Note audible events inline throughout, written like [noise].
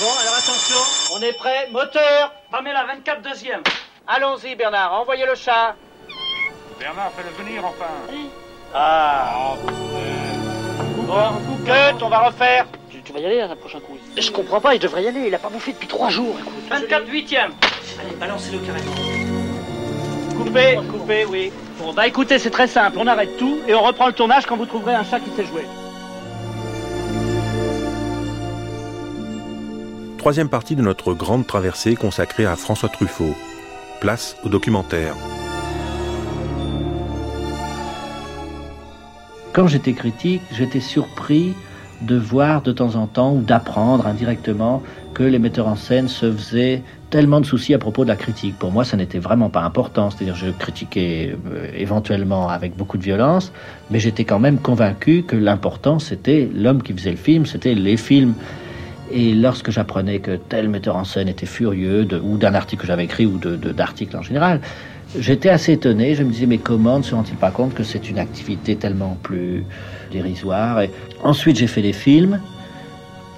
Bon, alors attention, on est prêt. Moteur Pamela, 24 deuxième. Allons-y, Bernard, envoyez le chat. Bernard, fais-le venir enfin. Ah. Bon, cut, on va refaire. Tu, tu vas y aller à la prochaine coup. Je comprends pas, il devrait y aller. Il a pas bouffé depuis trois jours. écoute. 24 huitième. Allez, balancez-le carrément. Coupé, coupé, oui. Bon, bah écoutez, c'est très simple. On arrête tout et on reprend le tournage quand vous trouverez un chat qui sait jouer. Troisième partie de notre grande traversée consacrée à François Truffaut. Place au documentaire. Quand j'étais critique, j'étais surpris de voir de temps en temps ou d'apprendre indirectement que les metteurs en scène se faisaient tellement de soucis à propos de la critique. Pour moi, ça n'était vraiment pas important. C'est-à-dire, je critiquais euh, éventuellement avec beaucoup de violence, mais j'étais quand même convaincu que l'important, c'était l'homme qui faisait le film, c'était les films. Et lorsque j'apprenais que tel metteur en scène était furieux, ou d'un article que j'avais écrit, ou d'articles en général, j'étais assez étonné. Je me disais, mais comment ne se rendent-ils pas compte que c'est une activité tellement plus dérisoire? Ensuite, j'ai fait des films.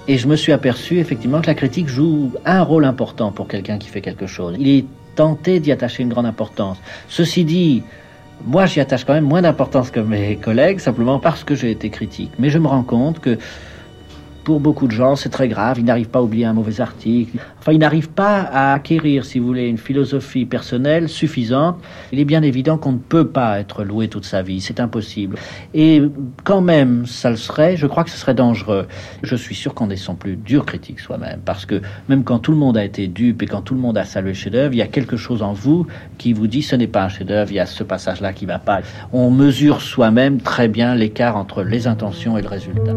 Et je me suis aperçu effectivement que la critique joue un rôle important pour quelqu'un qui fait quelque chose. Il est tenté d'y attacher une grande importance. Ceci dit, moi j'y attache quand même moins d'importance que mes collègues, simplement parce que j'ai été critique. Mais je me rends compte que pour beaucoup de gens, c'est très grave. Ils n'arrivent pas à oublier un mauvais article. Enfin, ils n'arrivent pas à acquérir, si vous voulez, une philosophie personnelle suffisante. Il est bien évident qu'on ne peut pas être loué toute sa vie. C'est impossible. Et quand même, ça le serait. Je crois que ce serait dangereux. Je suis sûr qu'on est son plus dur critique soi-même. Parce que même quand tout le monde a été dupe et quand tout le monde a salué le chef-d'œuvre, il y a quelque chose en vous qui vous dit ce n'est pas un chef-d'œuvre. Il y a ce passage-là qui va pas. On mesure soi-même très bien l'écart entre les intentions et le résultat.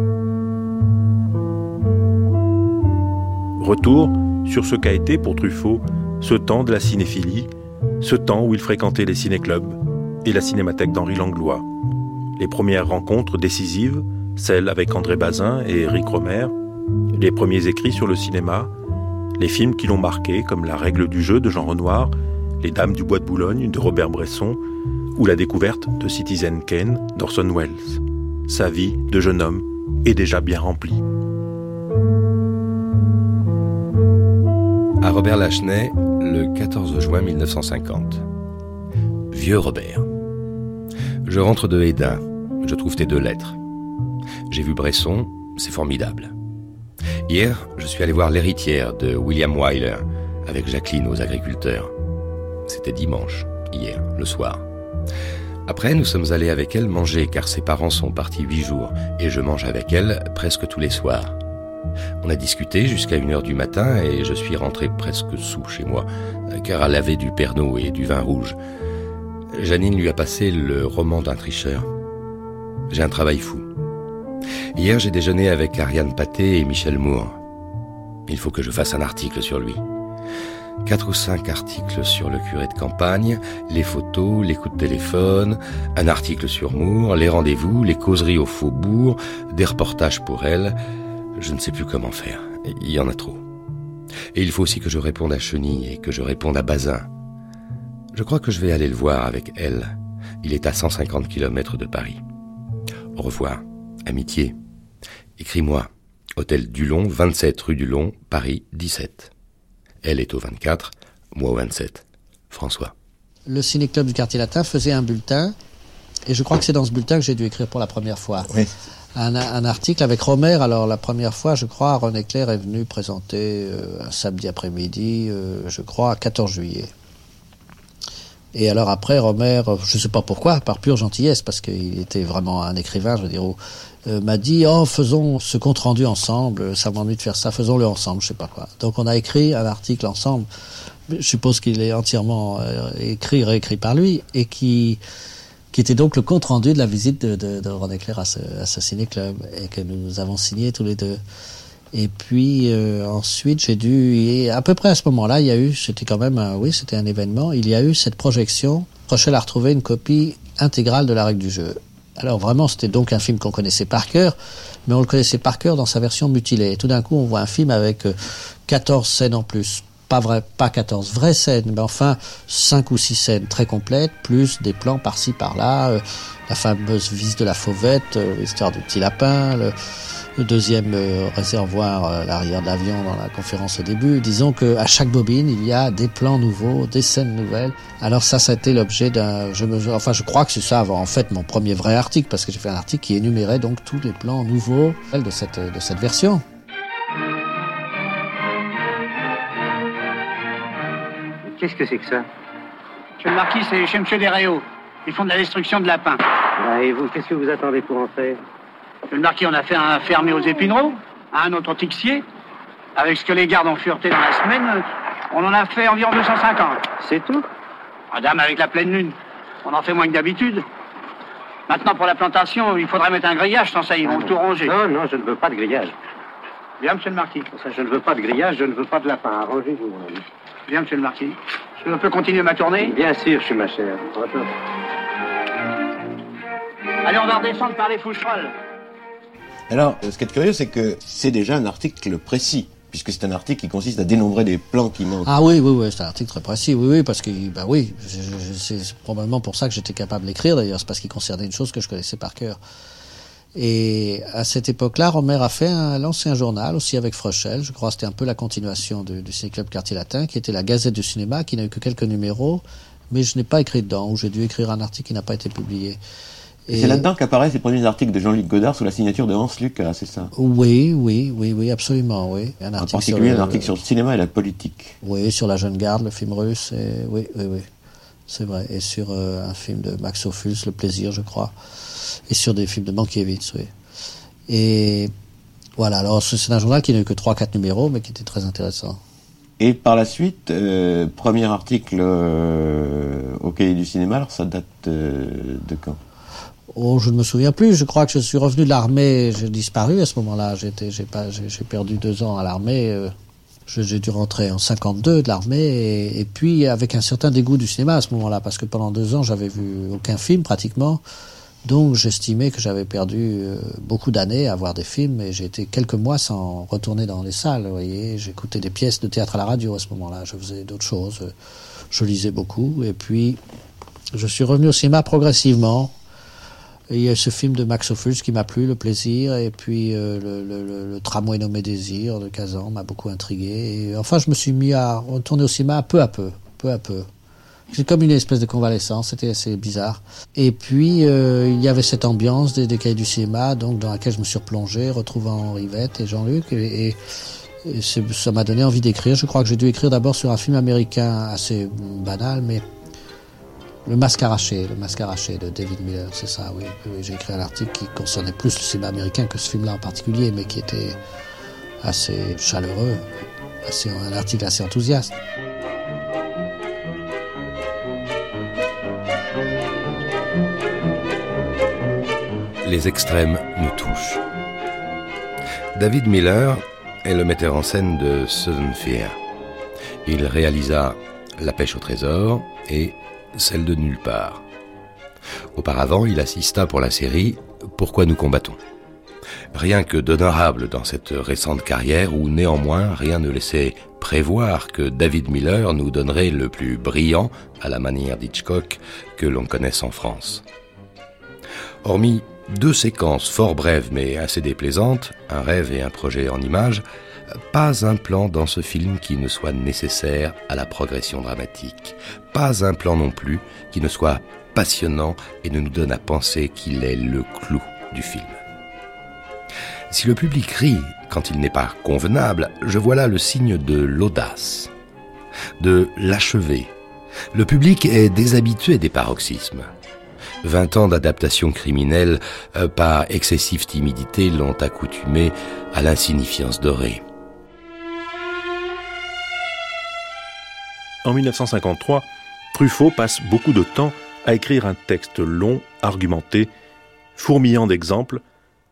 Retour sur ce qu'a été pour Truffaut ce temps de la cinéphilie, ce temps où il fréquentait les ciné-clubs et la cinémathèque d'Henri Langlois. Les premières rencontres décisives, celles avec André Bazin et Eric Romer, les premiers écrits sur le cinéma, les films qui l'ont marqué comme La règle du jeu de Jean Renoir, Les Dames du Bois de Boulogne de Robert Bresson ou la découverte de Citizen Kane d'Orson Welles. Sa vie de jeune homme est déjà bien remplie. Robert Lachenay, le 14 juin 1950. Vieux Robert. Je rentre de Hédin. Je trouve tes deux lettres. J'ai vu Bresson, c'est formidable. Hier, je suis allé voir l'héritière de William Wyler avec Jacqueline aux agriculteurs. C'était dimanche, hier, le soir. Après, nous sommes allés avec elle manger car ses parents sont partis huit jours et je mange avec elle presque tous les soirs. On a discuté jusqu'à une heure du matin et je suis rentré presque sous chez moi, car elle avait du pernod et du vin rouge. Janine lui a passé le roman d'un tricheur. J'ai un travail fou. Hier, j'ai déjeuné avec Ariane Pathé et Michel Moore. Il faut que je fasse un article sur lui. Quatre ou cinq articles sur le curé de campagne, les photos, les coups de téléphone, un article sur Moore, les rendez-vous, les causeries au faubourg, des reportages pour elle. Je ne sais plus comment faire. Il y en a trop. Et il faut aussi que je réponde à Chenille et que je réponde à Bazin. Je crois que je vais aller le voir avec elle. Il est à 150 km de Paris. Au revoir. Amitié. Écris-moi. Hôtel Dulon, 27 rue Dulon, Paris 17. Elle est au 24, moi au 27. François. Le ciné-club du quartier latin faisait un bulletin, et je crois que c'est dans ce bulletin que j'ai dû écrire pour la première fois. Oui. Un, un article avec Romer. Alors la première fois, je crois, René Clair est venu présenter euh, un samedi après-midi, euh, je crois, 14 juillet. Et alors après, Romer, euh, je ne sais pas pourquoi, par pure gentillesse, parce qu'il était vraiment un écrivain, je veux dire, euh, m'a dit oh faisons ce compte rendu ensemble, ça m'ennuie de faire ça, faisons-le ensemble, je sais pas quoi. Donc on a écrit un article ensemble. Je suppose qu'il est entièrement écrit, réécrit par lui, et qui qui était donc le compte rendu de la visite de, de, de René Clair à ce, ciné-club, et que nous avons signé tous les deux. Et puis euh, ensuite, j'ai dû, et à peu près à ce moment-là, il y a eu, c'était quand même, un, oui, c'était un événement. Il y a eu cette projection. Rochelle a retrouvé une copie intégrale de la règle du jeu. Alors vraiment, c'était donc un film qu'on connaissait par cœur, mais on le connaissait par cœur dans sa version mutilée. Et tout d'un coup, on voit un film avec euh, 14 scènes en plus. Pas vrai, pas 14 vraies scènes, mais enfin 5 ou 6 scènes très complètes, plus des plans par-ci par-là, euh, la fameuse vis de la fauvette, euh, l'histoire du petit lapin, le, le deuxième euh, réservoir à l'arrière de l'avion dans la conférence au début. Disons que à chaque bobine, il y a des plans nouveaux, des scènes nouvelles. Alors ça, ça a été l'objet d'un, je me, enfin, je crois que c'est ça, en fait, mon premier vrai article, parce que j'ai fait un article qui énumérait donc tous les plans nouveaux de cette, de cette version. Qu'est-ce que c'est que ça Monsieur le marquis, c'est chez Monsieur Desréaux. Ils font de la destruction de lapins. ah, Et vous, qu'est-ce que vous attendez pour en faire Monsieur le marquis, on a fait un fermé aux épinereaux, un autre au tixier. Avec ce que les gardes ont fureté dans la semaine, on en a fait environ 250. C'est tout Madame, avec la pleine lune, on en fait moins que d'habitude. Maintenant, pour la plantation, il faudrait mettre un grillage, sans ça, ils vont tout ronger. Non, non, je ne veux pas de grillage. Bien, monsieur le marquis. Ça, je ne veux pas de grillage, je ne veux pas de lapin. Arrangez-vous. Bien, monsieur le marquis. Je peux continuer ma tournée Bien sûr, je suis ma chère. Allez, on va redescendre par les foucherolles. Alors, ce qui est curieux, c'est que c'est déjà un article précis, puisque c'est un article qui consiste à dénombrer des plans qui manquent. Ah oui, oui, oui, c'est un article très précis, oui, oui, parce que, bah oui, c'est probablement pour ça que j'étais capable d'écrire d'ailleurs, c'est parce qu'il concernait une chose que je connaissais par cœur. Et à cette époque-là, Romer a fait un, lancé un journal aussi avec Frechel, je crois que c'était un peu la continuation du, du Ciné-Club Quartier Latin, qui était la Gazette du cinéma, qui n'a eu que quelques numéros, mais je n'ai pas écrit dedans, ou j'ai dû écrire un article qui n'a pas été publié. Et c'est là-dedans qu'apparaissent les premiers articles de Jean-Luc Godard sous la signature de Hans Lucas, c'est ça? Oui, oui, oui, oui, absolument, oui. Un En article particulier sur le- un article sur le cinéma et la politique. Oui, sur La Jeune Garde, le film russe, et, oui, oui, oui, c'est vrai. Et sur euh, un film de Max Ophuls, Le Plaisir, je crois. Et sur des films de Mankiewicz, oui. Et voilà, alors c'est un journal qui n'a eu que 3-4 numéros, mais qui était très intéressant. Et par la suite, euh, premier article euh, au cahier du cinéma, alors ça date de quand? Oh, je ne me souviens plus. Je crois que je suis revenu de l'armée. J'ai disparu à ce moment-là. J'ai perdu deux ans à l'armée. J'ai dû rentrer en 52 de l'armée et, et puis avec un certain dégoût du cinéma à ce moment-là, parce que pendant deux ans j'avais vu aucun film pratiquement. Donc j'estimais que j'avais perdu euh, beaucoup d'années à voir des films et j'ai été quelques mois sans retourner dans les salles. Vous voyez, j'écoutais des pièces de théâtre à la radio à ce moment-là. Je faisais d'autres choses. Je lisais beaucoup et puis je suis revenu au cinéma progressivement. Il y a ce film de Max Ophuls qui m'a plu, Le Plaisir, et puis euh, le, le, le, tramway nommé Désir de Kazan m'a beaucoup intrigué. Et enfin, je me suis mis à retourner au cinéma peu à peu, peu à peu. C'est comme une espèce de convalescence, c'était assez bizarre. Et puis, euh, il y avait cette ambiance des, des cahiers du cinéma, donc dans laquelle je me suis replongé, retrouvant Rivette et Jean-Luc, et, ça m'a donné envie d'écrire. Je crois que j'ai dû écrire d'abord sur un film américain assez banal, mais le masque arraché, le masque arraché de David Miller, c'est ça, oui. Oui, J'ai écrit un article qui concernait plus le cinéma américain que ce film-là en particulier, mais qui était assez chaleureux, assez, un article assez enthousiaste. Les extrêmes nous touchent. David Miller est le metteur en scène de Southern Fear. Il réalisa La pêche au trésor et Celle de nulle part. Auparavant, il assista pour la série Pourquoi nous combattons. Rien que d'honorable dans cette récente carrière où néanmoins rien ne laissait prévoir que David Miller nous donnerait le plus brillant, à la manière d'Hitchcock, que l'on connaisse en France. Hormis deux séquences fort brèves mais assez déplaisantes, un rêve et un projet en images, pas un plan dans ce film qui ne soit nécessaire à la progression dramatique. Pas un plan non plus qui ne soit passionnant et ne nous donne à penser qu'il est le clou du film. Si le public rit quand il n'est pas convenable, je vois là le signe de l'audace, de l'achevé. Le public est déshabitué des paroxysmes. Vingt ans d'adaptation criminelle euh, par excessive timidité l'ont accoutumé à l'insignifiance dorée. En 1953, Truffaut passe beaucoup de temps à écrire un texte long, argumenté, fourmillant d'exemples,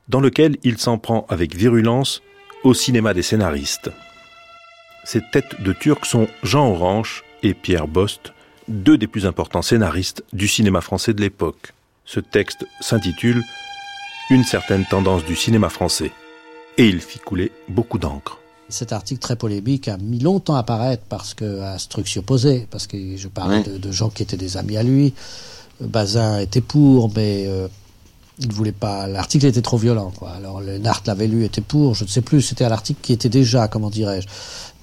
dans lequel il s'en prend avec virulence au cinéma des scénaristes. Ces têtes de Turcs sont Jean Orange et Pierre Bost, deux des plus importants scénaristes du cinéma français de l'époque. Ce texte s'intitule Une certaine tendance du cinéma français. Et il fit couler beaucoup d'encre. Cet article très polémique a mis longtemps à paraître parce que à opposait, parce que je parlais Ouais. de, de gens qui étaient des amis à lui. Bazin était pour, mais euh, Il voulait pas. L'article était trop violent, quoi. Alors le Nart l'avait lu, était pour. Je ne sais plus. C'était un article qui était déjà, comment dirais-je,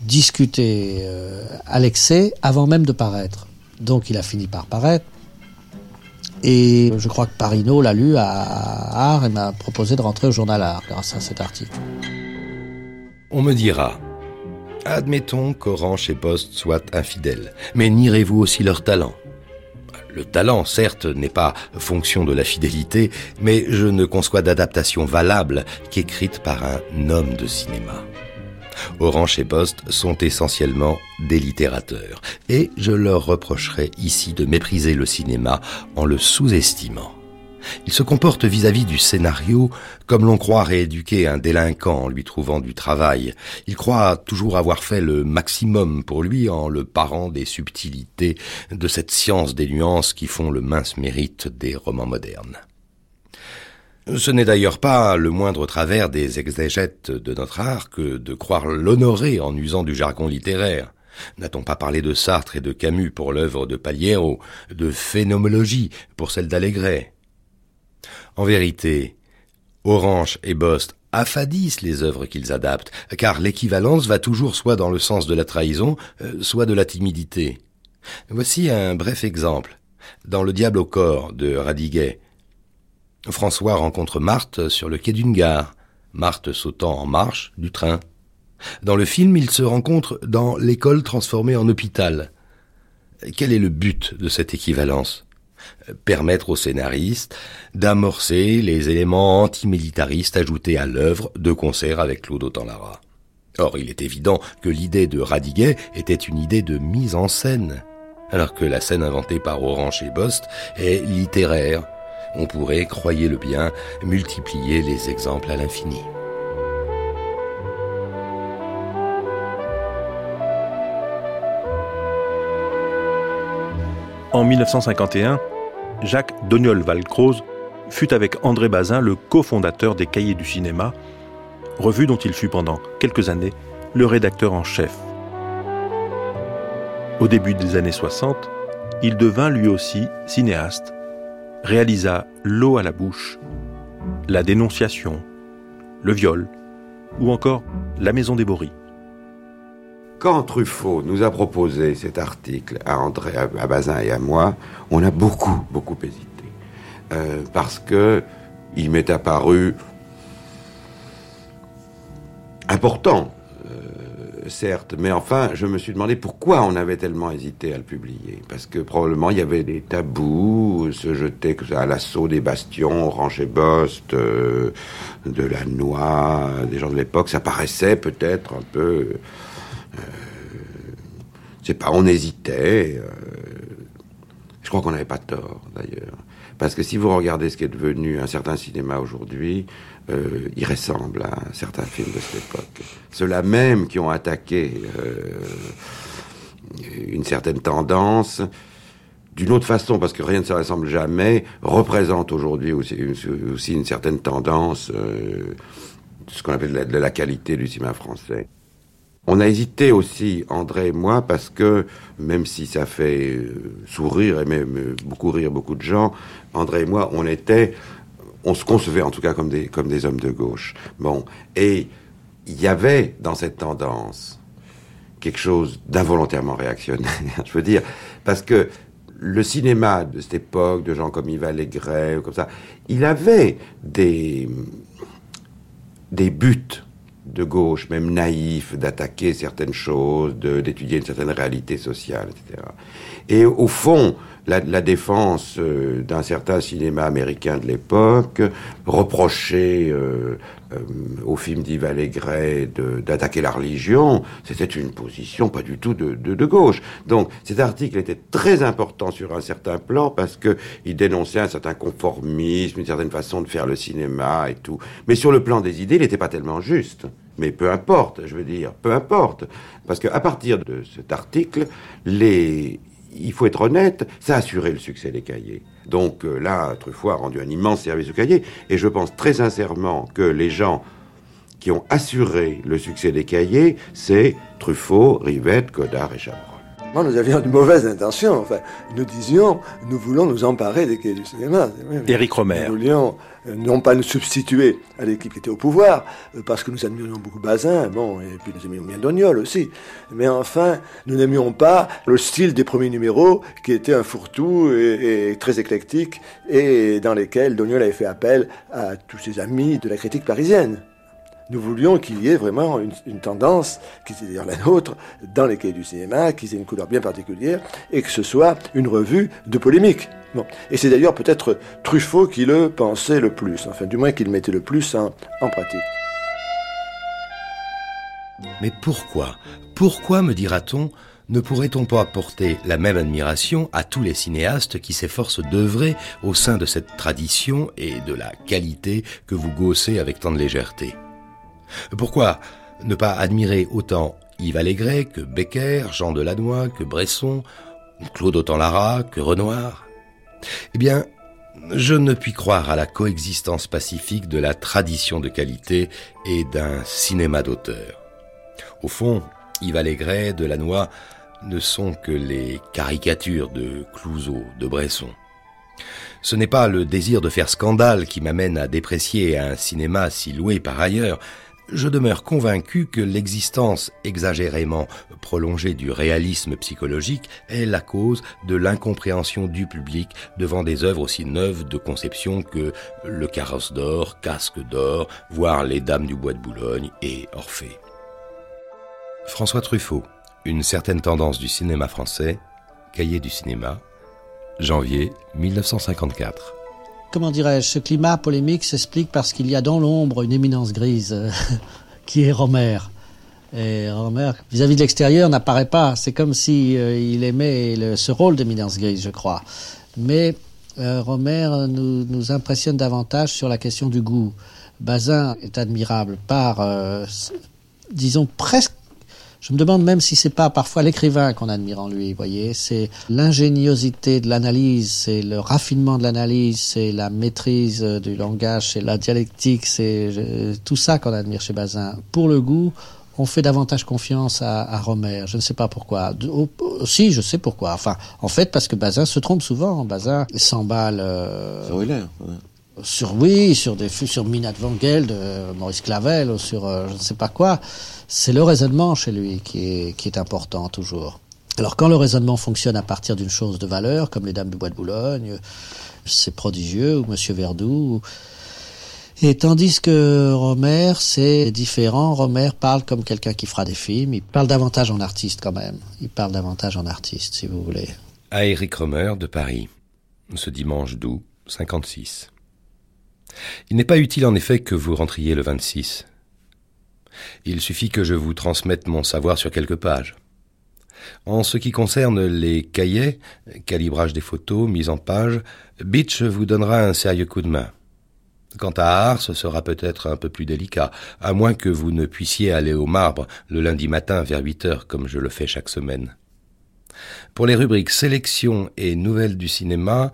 discuté euh, à l'excès avant même de paraître. Donc il a fini par paraître. Et je crois que Parino l'a lu à Art et m'a proposé de rentrer au journal Art grâce à cet article. On me dira, admettons qu'Orange et Post soient infidèles, mais nierez-vous aussi leur talent? Le talent, certes, n'est pas fonction de la fidélité, mais je ne conçois d'adaptation valable qu'écrite par un homme de cinéma. Orange et Post sont essentiellement des littérateurs, et je leur reprocherai ici de mépriser le cinéma en le sous-estimant. Ils se comportent vis-à-vis du scénario comme l'on croit rééduquer un délinquant en lui trouvant du travail. Ils croient toujours avoir fait le maximum pour lui en le parant des subtilités de cette science des nuances qui font le mince mérite des romans modernes. Ce n'est d'ailleurs pas le moindre travers des exégètes de notre art que de croire l'honorer en usant du jargon littéraire. N'a-t-on pas parlé de Sartre et de Camus pour l'œuvre de Paliero, de phénoménologie pour celle d'Allégret En vérité, Orange et Bost affadissent les œuvres qu'ils adaptent, car l'équivalence va toujours soit dans le sens de la trahison, euh, soit de la timidité. Voici un bref exemple. Dans Le diable au corps de Radiguet, François rencontre Marthe sur le quai d'une gare, Marthe sautant en marche du train. Dans le film, ils se rencontrent dans l'école transformée en hôpital. Quel est le but de cette équivalence? Permettre au scénariste d'amorcer les éléments antimilitaristes ajoutés à l'œuvre de concert avec Claude Autant-Lara. Or, il est évident que l'idée de Radiguet était une idée de mise en scène, alors que la scène inventée par Orange et Bost est littéraire, on pourrait, croyez-le bien, multiplier les exemples à l'infini. En 1951, Jacques Doniol Valcroze fut avec André Bazin le cofondateur des Cahiers du cinéma, revue dont il fut pendant quelques années le rédacteur en chef. Au début des années 60, il devint lui aussi cinéaste réalisa L'eau à la bouche, La dénonciation, Le viol ou encore La maison des Boris. Quand Truffaut nous a proposé cet article à André, à Bazin et à moi, on a beaucoup, beaucoup hésité. Euh, parce que il m'est apparu important certes, mais enfin, je me suis demandé pourquoi on avait tellement hésité à le publier. Parce que probablement il y avait des tabous, se jeter à l'assaut des bastions, Orange Bost, euh, de la Noix, des gens de l'époque, ça paraissait peut-être un peu. Euh, c'est pas, on hésitait. Euh, je crois qu'on n'avait pas tort, d'ailleurs. Parce que si vous regardez ce qui est devenu un certain cinéma aujourd'hui, euh, il ressemble à certains films de cette époque. Ceux-là même qui ont attaqué euh, une certaine tendance, d'une autre façon, parce que rien ne se ressemble jamais, représentent aujourd'hui aussi, une certaine tendance, euh, ce qu'on appelle de la, qualité du cinéma français. On a hésité aussi, André et moi, parce que, même si ça fait euh, sourire et même euh, beaucoup rire beaucoup de gens, André et moi, on était on se concevait en tout cas comme des, comme des hommes de gauche. Bon, et il y avait dans cette tendance quelque chose d'involontairement réactionnaire, [laughs] je veux dire, parce que le cinéma de cette époque, de gens comme Yves Allégret, comme ça, il avait des, des buts de gauche, même naïfs, d'attaquer certaines choses, d'étudier une certaine réalité sociale, etc. Et au fond, la, la défense euh, d'un certain cinéma américain de l'époque reprochait euh, euh, au film d'Yves Allégret d'attaquer la religion, c'était une position pas du tout de, de, de, gauche. Donc cet article était très important sur un certain plan parce que il dénonçait un certain conformisme, une certaine façon de faire le cinéma et tout. Mais sur le plan des idées, il n'était pas tellement juste. Mais peu importe, je veux dire, peu importe. Parce qu'à partir de cet article, les il faut être honnête, ça a assuré le succès des cahiers. Donc euh, là, Truffaut a rendu un immense service aux cahiers, et je pense très sincèrement que les gens qui ont assuré le succès des cahiers, c'est Truffaut, Rivette, Godard et Chabrol. Moi, nous avions de mauvaises intentions. Enfin, nous disions, nous voulons nous emparer des quais du cinéma. Éric Romer. Nous voulions euh, non pas nous substituer à l'équipe qui était au pouvoir, euh, parce que nous admirions beaucoup Bazin, bon, et puis nous aimions bien Doniol aussi. Mais enfin, nous n'aimions pas le style des premiers numéros, qui était un fourre-tout et, et très éclectique, et dans lesquels Doniol avait fait appel à tous ses amis de la critique parisienne. Nous voulions qu'il y ait vraiment une, tendance, qui était d'ailleurs la nôtre, dans les cahiers du cinéma, qu'ils aient une couleur bien particulière, et que ce soit une revue de polémique. Et c'est d'ailleurs peut-être Truffaut qui le pensait le plus, enfin du moins qu'il mettait le plus en, en pratique. Mais pourquoi Pourquoi, me dira-t-on, ne pourrait-on pas apporter la même admiration à tous les cinéastes qui s'efforcent d'œuvrer au sein de cette tradition et de la qualité que vous gaussez avec tant de légèreté? Pourquoi ne pas admirer autant Yves Allégret que Becker, Jean Delannoy, que Bresson, Claude Autant-Lara, que Renoir? Eh bien, je ne puis croire à la coexistence pacifique de la tradition de qualité et d'un cinéma d'auteur. Au fond, Yves Allégret, Delannoy ne sont que les caricatures de Clouseau, de Bresson. Ce n'est pas le désir de faire scandale qui m'amène à déprécier un cinéma si loué par ailleurs, je demeure convaincu que l'existence exagérément prolongée du réalisme psychologique est la cause de l'incompréhension du public devant des œuvres aussi neuves de conception que Le carrosse d'or, Casque d'or, voire Les Dames du bois de Boulogne et Orphée. François Truffaut, Une certaine tendance du cinéma français, Cahier du cinéma, janvier 1954 comment dirais-je, ce climat polémique s'explique parce qu'il y a dans l'ombre une éminence grise euh, [laughs] qui est Romer. Et Romer, vis-à-vis de l'extérieur, n'apparaît pas. C'est comme si euh, il aimait ce rôle d'éminence grise, je crois. Mais euh, Romer nous, impressionne davantage sur la question du goût. Bazin est admirable par, disons, presque je me demande même si c'est pas parfois l'écrivain qu'on admire en lui, voyez. C'est l'ingéniosité de l'analyse, c'est le raffinement de l'analyse, c'est la maîtrise du langage, c'est la dialectique, c'est tout ça qu'on admire chez Bazin. Pour le goût, on fait davantage confiance à, à Romer. Je ne sais pas pourquoi. Si, je sais pourquoi. Enfin, en fait, parce que Bazin se trompe souvent. Bazin s'emballe. Euh. Sur oui, sur des sur Minat Van Geld, euh, Maurice Clavel, sur euh, je ne sais pas quoi. C'est le raisonnement chez lui qui est, qui est important toujours. Alors quand le raisonnement fonctionne à partir d'une chose de valeur, comme les Dames du Bois de Boulogne, c'est prodigieux, ou Monsieur Verdoux, et tandis que Romer, c'est différent. Romer parle comme quelqu'un qui fera des films. Il parle davantage en artiste quand même. Il parle davantage en artiste, si vous voulez. À Eric Romer de Paris, ce dimanche d'août 56. Il n'est pas utile en effet que vous rentriez le 26. Il suffit que je vous transmette mon savoir sur quelques pages. En ce qui concerne les cahiers, calibrage des photos, mise en page, Beach vous donnera un sérieux coup de main. Quant à Art, ce sera peut-être un peu plus délicat, à moins que vous ne puissiez aller au marbre le lundi matin vers 8 heures comme je le fais chaque semaine. Pour les rubriques sélection et nouvelles du cinéma,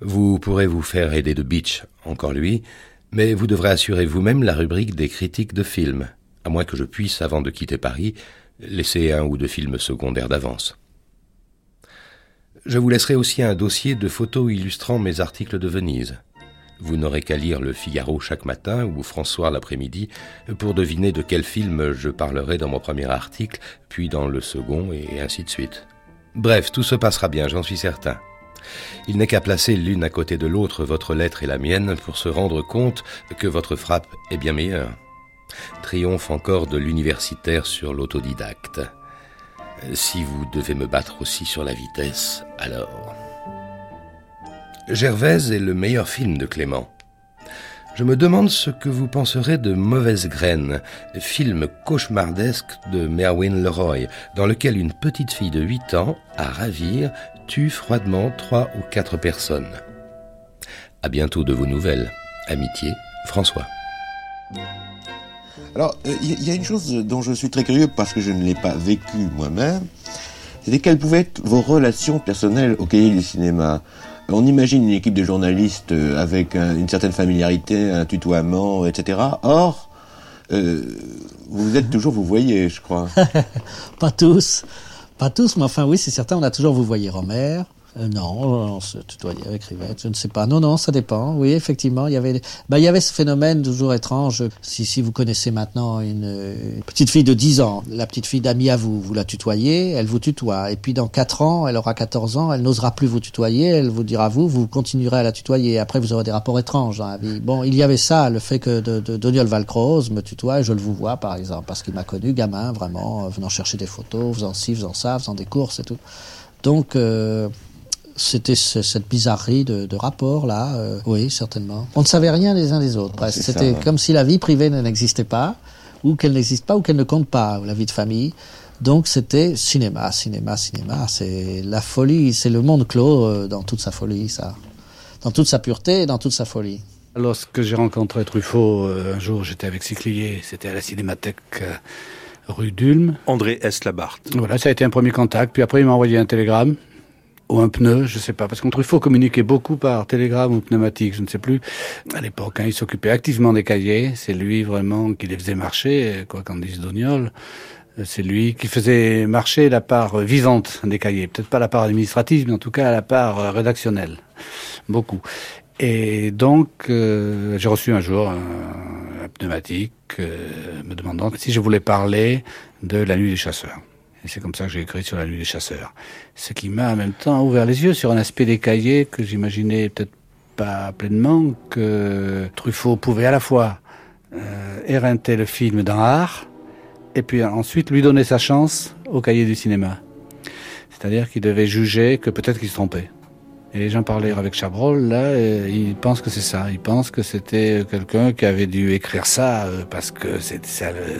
vous pourrez vous faire aider de Beach, encore lui, mais vous devrez assurer vous-même la rubrique des critiques de films, à moins que je puisse, avant de quitter Paris, laisser un ou deux films secondaires d'avance. Je vous laisserai aussi un dossier de photos illustrant mes articles de Venise. Vous n'aurez qu'à lire le Figaro chaque matin ou François l'après-midi pour deviner de quel film je parlerai dans mon premier article, puis dans le second, et ainsi de suite. Bref, tout se passera bien, j'en suis certain. Il n'est qu'à placer l'une à côté de l'autre votre lettre et la mienne pour se rendre compte que votre frappe est bien meilleure. Triomphe encore de l'universitaire sur l'autodidacte. Si vous devez me battre aussi sur la vitesse, alors... Gervaise est le meilleur film de Clément. Je me demande ce que vous penserez de Mauvaise Graine, film cauchemardesque de Merwin Leroy, dans lequel une petite fille de 8 ans, à ravir, tue froidement trois ou quatre personnes. À bientôt de vos nouvelles. Amitié, François. Alors, il euh, y, a une chose dont je suis très curieux parce que je ne l'ai pas vécu moi-même, c'était quelles pouvaient être vos relations personnelles au cahier du cinéma? On imagine une équipe de journalistes euh, avec un, une certaine familiarité, un tutoiement, etc. Or, euh, vous êtes toujours, vous voyez, je crois. [laughs] pas tous. Pas tous, mais enfin oui, c'est certain, on a toujours vous voyez Romer. Euh, non, on se tutoyait avec Rivette, je ne sais pas. Non, non, ça dépend. Oui, effectivement, il y avait, bah, il y avait ce phénomène toujours étrange. Si, si vous connaissez maintenant une, petite fille de 10 ans, la petite fille d'amis à vous, vous la tutoyez, elle vous tutoie. Et puis dans 4 ans, elle aura 14 ans, elle n'osera plus vous tutoyer, elle vous dira vous, vous continuerez à la tutoyer. Après, vous aurez des rapports étranges dans la vie. Bon, il y avait ça, le fait que de, Doniol Valcroze me tutoie je le vous vois, par exemple, parce qu'il m'a connu gamin, vraiment, euh, venant chercher des photos, faisant ci, faisant ça, faisant des courses et tout. Donc, euh, c'était cette bizarrerie de, de rapport là, euh, oui certainement. On ne savait rien les uns des autres. Presque. C'était comme si la vie privée n'existait pas, ou qu'elle n'existe pas, ou qu'elle ne compte pas, la vie de famille. Donc c'était cinéma, cinéma, cinéma. C'est la folie, c'est le monde clos euh, dans toute sa folie, ça, dans toute sa pureté, et dans toute sa folie. Lorsque j'ai rencontré Truffaut, euh, un jour j'étais avec Siclier, c'était à la Cinémathèque euh, rue d'Ulm. André S. Labarthe. Voilà, ça a été un premier contact. Puis après, il m'a envoyé un télégramme ou un pneu, je sais pas, parce qu'on faut communiquer beaucoup par télégramme ou pneumatique, je ne sais plus. À l'époque, hein, il s'occupait activement des cahiers, c'est lui vraiment qui les faisait marcher, quoi qu'en dise Dognol. C'est lui qui faisait marcher la part vivante des cahiers, peut-être pas la part administrative, mais en tout cas la part rédactionnelle, beaucoup. Et donc, euh, j'ai reçu un jour un, un pneumatique euh, me demandant si je voulais parler de la nuit des chasseurs. Et c'est comme ça que j'ai écrit sur la nuit des chasseurs. Ce qui m'a en même temps ouvert les yeux sur un aspect des cahiers que j'imaginais peut-être pas pleinement, que Truffaut pouvait à la fois euh, éreinter le film dans l'art, et puis ensuite lui donner sa chance au cahier du cinéma. C'est-à-dire qu'il devait juger que peut-être qu'il se trompait. Et les gens parlaient avec Chabrol, là, ils pensent que c'est ça. Ils pensent que c'était quelqu'un qui avait dû écrire ça euh, parce que ça,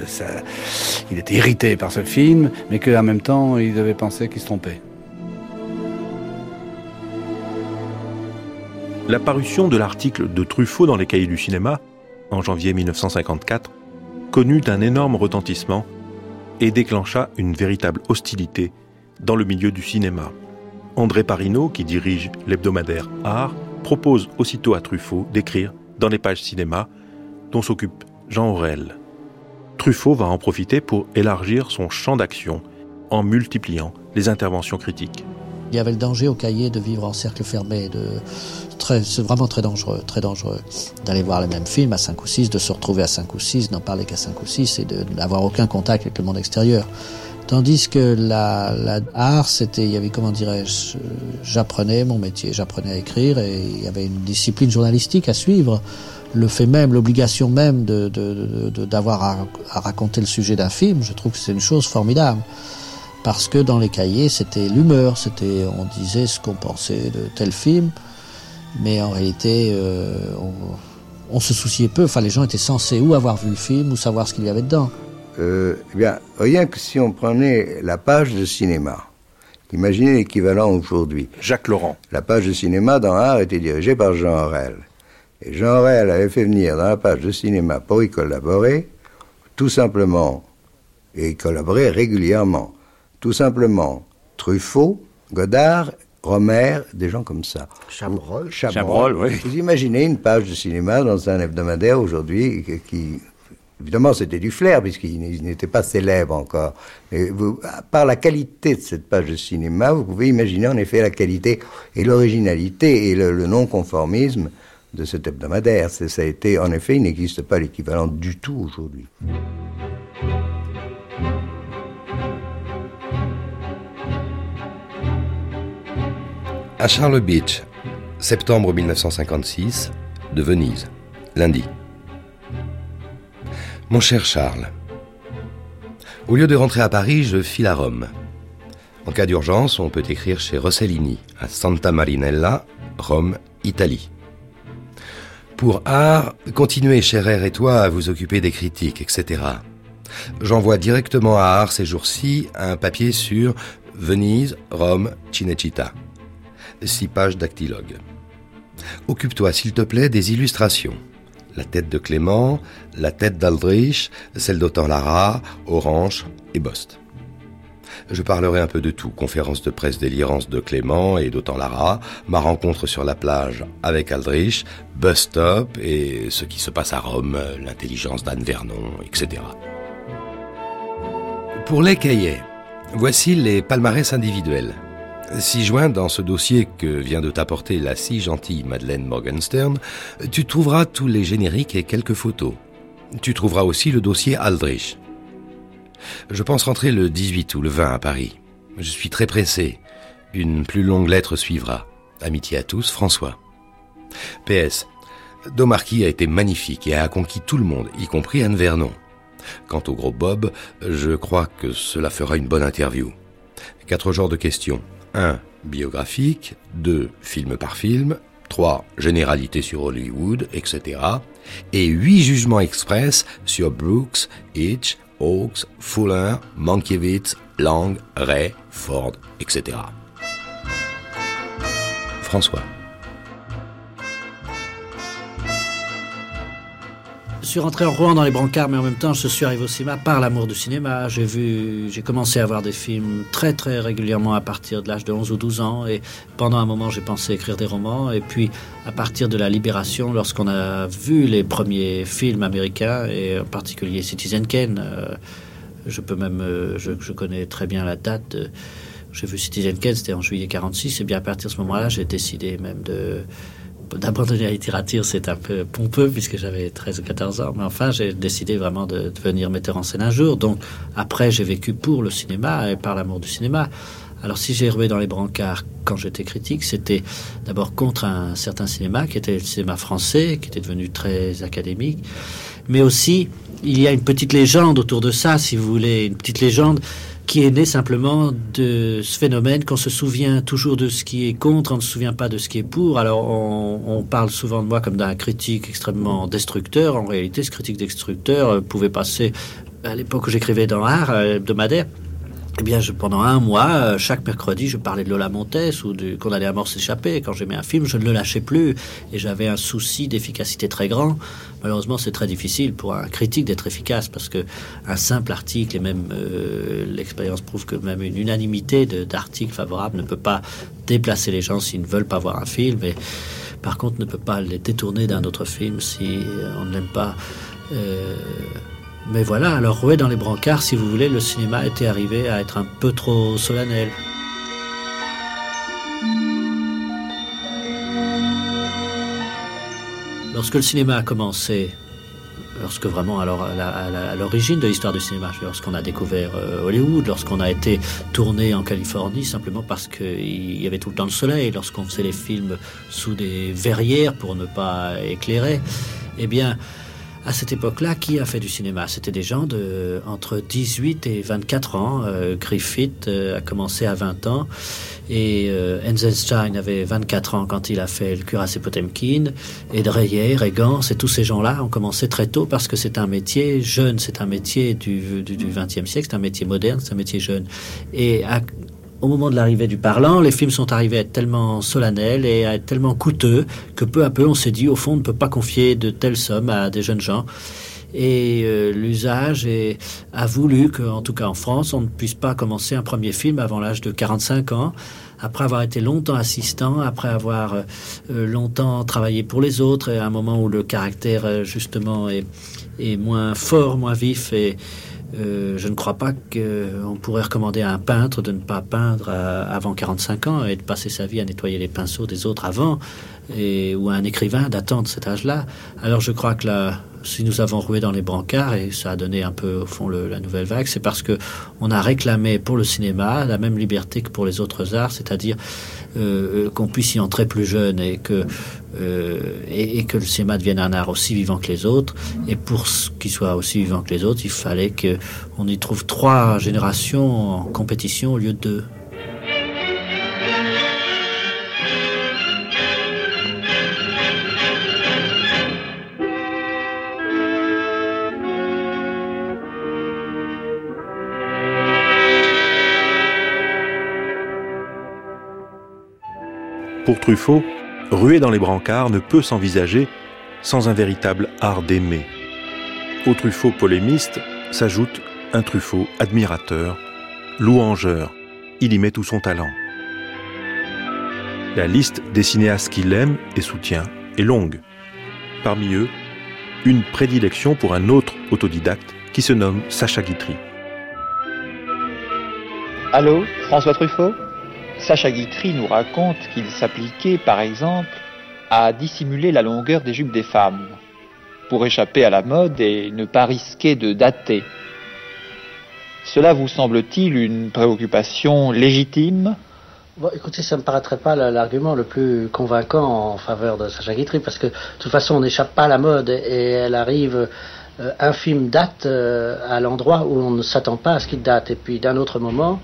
ça, il était irrité par ce film, mais qu'en même temps, il devait penser qu'il se trompait. La parution de l'article de Truffaut dans les cahiers du cinéma, en janvier 1954, connut un énorme retentissement et déclencha une véritable hostilité dans le milieu du cinéma. André Parino, qui dirige l'hebdomadaire Art, propose aussitôt à Truffaut d'écrire dans les pages cinéma dont s'occupe Jean Aurel. Truffaut va en profiter pour élargir son champ d'action en multipliant les interventions critiques. Il y avait le danger au cahier de vivre en cercle fermé, de c'est vraiment très dangereux, très dangereux d'aller voir les mêmes films à 5 ou 6, de se retrouver à 5 ou 6, n'en parler qu'à 5 ou 6 et de n'avoir aucun contact avec le monde extérieur. Tandis que la, c'était, il y avait, comment dirais-je, j'apprenais mon métier, j'apprenais à écrire et il y avait une discipline journalistique à suivre. Le fait même, l'obligation même d'avoir à, à, raconter le sujet d'un film, je trouve que c'est une chose formidable. Parce que dans les cahiers, c'était l'humeur, c'était, on disait ce qu'on pensait de tel film, mais en réalité, euh, on, on se souciait peu. Enfin, les gens étaient censés ou avoir vu le film ou savoir ce qu'il y avait dedans. Euh, eh bien, rien que si on prenait la page de cinéma, imaginez l'équivalent aujourd'hui. Jacques Laurent. La page de cinéma dans Art était dirigée par Jean Aurel. Et Jean Aurel avait fait venir dans la page de cinéma pour y collaborer, tout simplement, et y collaborer régulièrement, tout simplement Truffaut, Godard, Romer, des gens comme ça. Chabrol. Chabrol, Chabrol oui. Vous imaginez une page de cinéma dans un hebdomadaire aujourd'hui qui, Évidemment, c'était du flair, puisqu'il n'était pas célèbre encore. Mais par la qualité de cette page de cinéma, vous pouvez imaginer en effet la qualité et l'originalité et le, le non-conformisme de cet hebdomadaire. Ça a été, en effet, il n'existe pas l'équivalent du tout aujourd'hui. À Charles Beach, septembre 1956, de Venise, lundi. Mon cher Charles, au lieu de rentrer à Paris, je file à Rome. En cas d'urgence, on peut écrire chez Rossellini, à Santa Marinella, Rome, Italie. Pour art, continuez, cher R et toi, à vous occuper des critiques, etc. J'envoie directement à Art ces jours-ci un papier sur Venise, Rome, Cinecittà. Six pages dactylogue. Occupe-toi, s'il te plaît, des illustrations la tête de Clément, la tête d'Aldrich, celle d'Autant Lara, Orange et Bost. Je parlerai un peu de tout, conférence de presse délirance de Clément et d'Autant Lara, ma rencontre sur la plage avec Aldrich, bus stop et ce qui se passe à Rome, l'intelligence d'Anne Vernon, etc. Pour les cahiers, Voici les palmarès individuels. Si joint dans ce dossier que vient de t'apporter la si gentille Madeleine Morgenstern, tu trouveras tous les génériques et quelques photos. Tu trouveras aussi le dossier Aldrich. Je pense rentrer le 18 ou le 20 à Paris. Je suis très pressé. Une plus longue lettre suivra. Amitié à tous, François. PS. Domarquis a été magnifique et a conquis tout le monde, y compris Anne Vernon. Quant au gros Bob, je crois que cela fera une bonne interview. Quatre genres de questions. 1. Biographique. 2. Film par film. 3. Généralité sur Hollywood, etc. Et 8 jugements express sur Brooks, Hitch, Hawks, Fuller, Mankiewicz, Lang, Ray, Ford, etc. François. Suis rentré en Rouen dans les brancards, mais en même temps, je suis arrivé au cinéma par l'amour du cinéma. J'ai vu, j'ai commencé à voir des films très très régulièrement à partir de l'âge de 11 ou 12 ans. Et pendant un moment, j'ai pensé écrire des romans. Et puis, à partir de la Libération, lorsqu'on a vu les premiers films américains, et en particulier Citizen Kane, euh, je peux même, euh, je, connais très bien la date. j'ai vu Citizen Kane, c'était en juillet 46. Et bien à partir de ce moment-là, j'ai décidé même de d'abandonner la littérature, c'est un peu pompeux puisque j'avais 13 ou 14 ans. Mais enfin, j'ai décidé vraiment de devenir metteur en scène un jour. Donc, après, j'ai vécu pour le cinéma et par l'amour du cinéma. Alors, si j'ai rué dans les brancards quand j'étais critique, c'était d'abord contre un certain cinéma qui était le cinéma français, qui était devenu très académique. Mais aussi, il y a une petite légende autour de ça, si vous voulez, une petite légende qui est né simplement de ce phénomène qu'on se souvient toujours de ce qui est contre, on ne se souvient pas de ce qui est pour. Alors on, parle souvent de moi comme d'un critique extrêmement destructeur. En réalité, ce critique destructeur euh, pouvait passer à l'époque où j'écrivais dans Art euh, hebdomadaire eh bien, je, pendant un mois, euh, chaque mercredi, je parlais de Lola Montes ou de Condamné à mort s'échapper. Quand j'aimais un film, je ne le lâchais plus. Et j'avais un souci d'efficacité très grand. Malheureusement, c'est très difficile pour un critique d'être efficace parce que un simple article, et même euh, l'expérience prouve que même une unanimité d'articles favorables ne peut pas déplacer les gens s'ils ne veulent pas voir un film. Et par contre, ne peut pas les détourner d'un autre film si on n'aime pas. Euh, mais voilà, alors ouais, dans les brancards, si vous voulez, le cinéma était arrivé à être un peu trop solennel. Lorsque le cinéma a commencé, lorsque vraiment, alors à l'origine de l'histoire du cinéma, lorsqu'on a découvert euh, Hollywood, lorsqu'on a été tourné en Californie simplement parce qu'il y avait tout le temps le soleil, lorsqu'on faisait les films sous des verrières pour ne pas éclairer, eh bien, à cette époque-là, qui a fait du cinéma? C'était des gens de entre 18 et 24 ans. Euh, Griffith euh, a commencé à 20 ans. Et euh, Enzenstein avait 24 ans quand il a fait le cuirassé Potemkin. Et Dreyer et Gans et tous ces gens-là ont commencé très tôt parce que c'est un métier jeune, c'est un métier du, du, du 20e siècle, c'est un métier moderne, c'est un métier jeune. Et à, au moment de l'arrivée du parlant, les films sont arrivés à être tellement solennels et à être tellement coûteux que peu à peu on s'est dit au fond on ne peut pas confier de telles sommes à des jeunes gens. Et euh, l'usage a voulu qu'en tout cas en France, on ne puisse pas commencer un premier film avant l'âge de 45 ans, après avoir été longtemps assistant, après avoir euh, longtemps travaillé pour les autres, et à un moment où le caractère euh, justement est, est moins fort, moins vif et euh, je ne crois pas qu'on pourrait recommander à un peintre de ne pas peindre avant 45 ans et de passer sa vie à nettoyer les pinceaux des autres avant, ou à un écrivain d'attendre cet âge-là. Alors je crois que là, si nous avons roué dans les brancards, et ça a donné un peu au fond le, la nouvelle vague, c'est parce que on a réclamé pour le cinéma la même liberté que pour les autres arts, c'est-à-dire euh, qu'on puisse y entrer plus jeune et que euh, et, que le cinéma devienne un art aussi vivant que les autres. Et pour qu'il soit aussi vivant que les autres, il fallait qu'on y trouve trois générations en compétition au lieu de deux. Pour Truffaut, ruer dans les brancards ne peut s'envisager sans un véritable art d'aimer. Au Truffaut polémiste s'ajoute un Truffaut admirateur, louangeur. Il y met tout son talent. La liste des cinéastes qu'il aime et soutient est longue. Parmi eux, une prédilection pour un autre autodidacte qui se nomme Sacha Guitry. Allô, François Truffaut? Sacha Guitry nous raconte qu'il s'appliquait, par exemple, à dissimuler la longueur des jupes des femmes, pour échapper à la mode et ne pas risquer de dater. Cela vous semble-t-il une préoccupation légitime? Bon, écoutez, ça me paraîtrait pas l'argument le plus convaincant en faveur de Sacha Guitry, parce que de toute façon, on n'échappe pas à la mode et elle arrive euh, un film date euh, à l'endroit où on ne s'attend pas à ce qu'il date. Et puis d'un autre moment,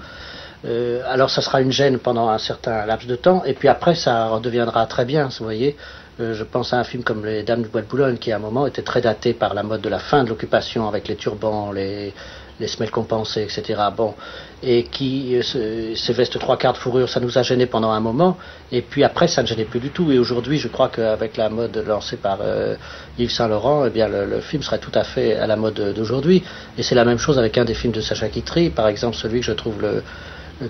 euh, alors ça sera une gêne pendant un certain laps de temps, et puis après ça redeviendra très bien, vous voyez. je pense à un film comme Les Dames du Bois de Boulogne, qui à un moment était très daté par la mode de la fin de l'occupation, avec les turbans, les, les semelles compensées, etc. Bon, et qui, ces vestes trois quarts de fourrure, ça nous a gêné pendant un moment, et puis après, ça ne gênait plus du tout. Et aujourd'hui, je crois qu'avec la mode lancée par Yves Saint Laurent, eh bien, le, film serait tout à fait à la mode d'aujourd'hui. Et c'est la même chose avec un des films de Sacha Guitry, par exemple celui que je trouve le,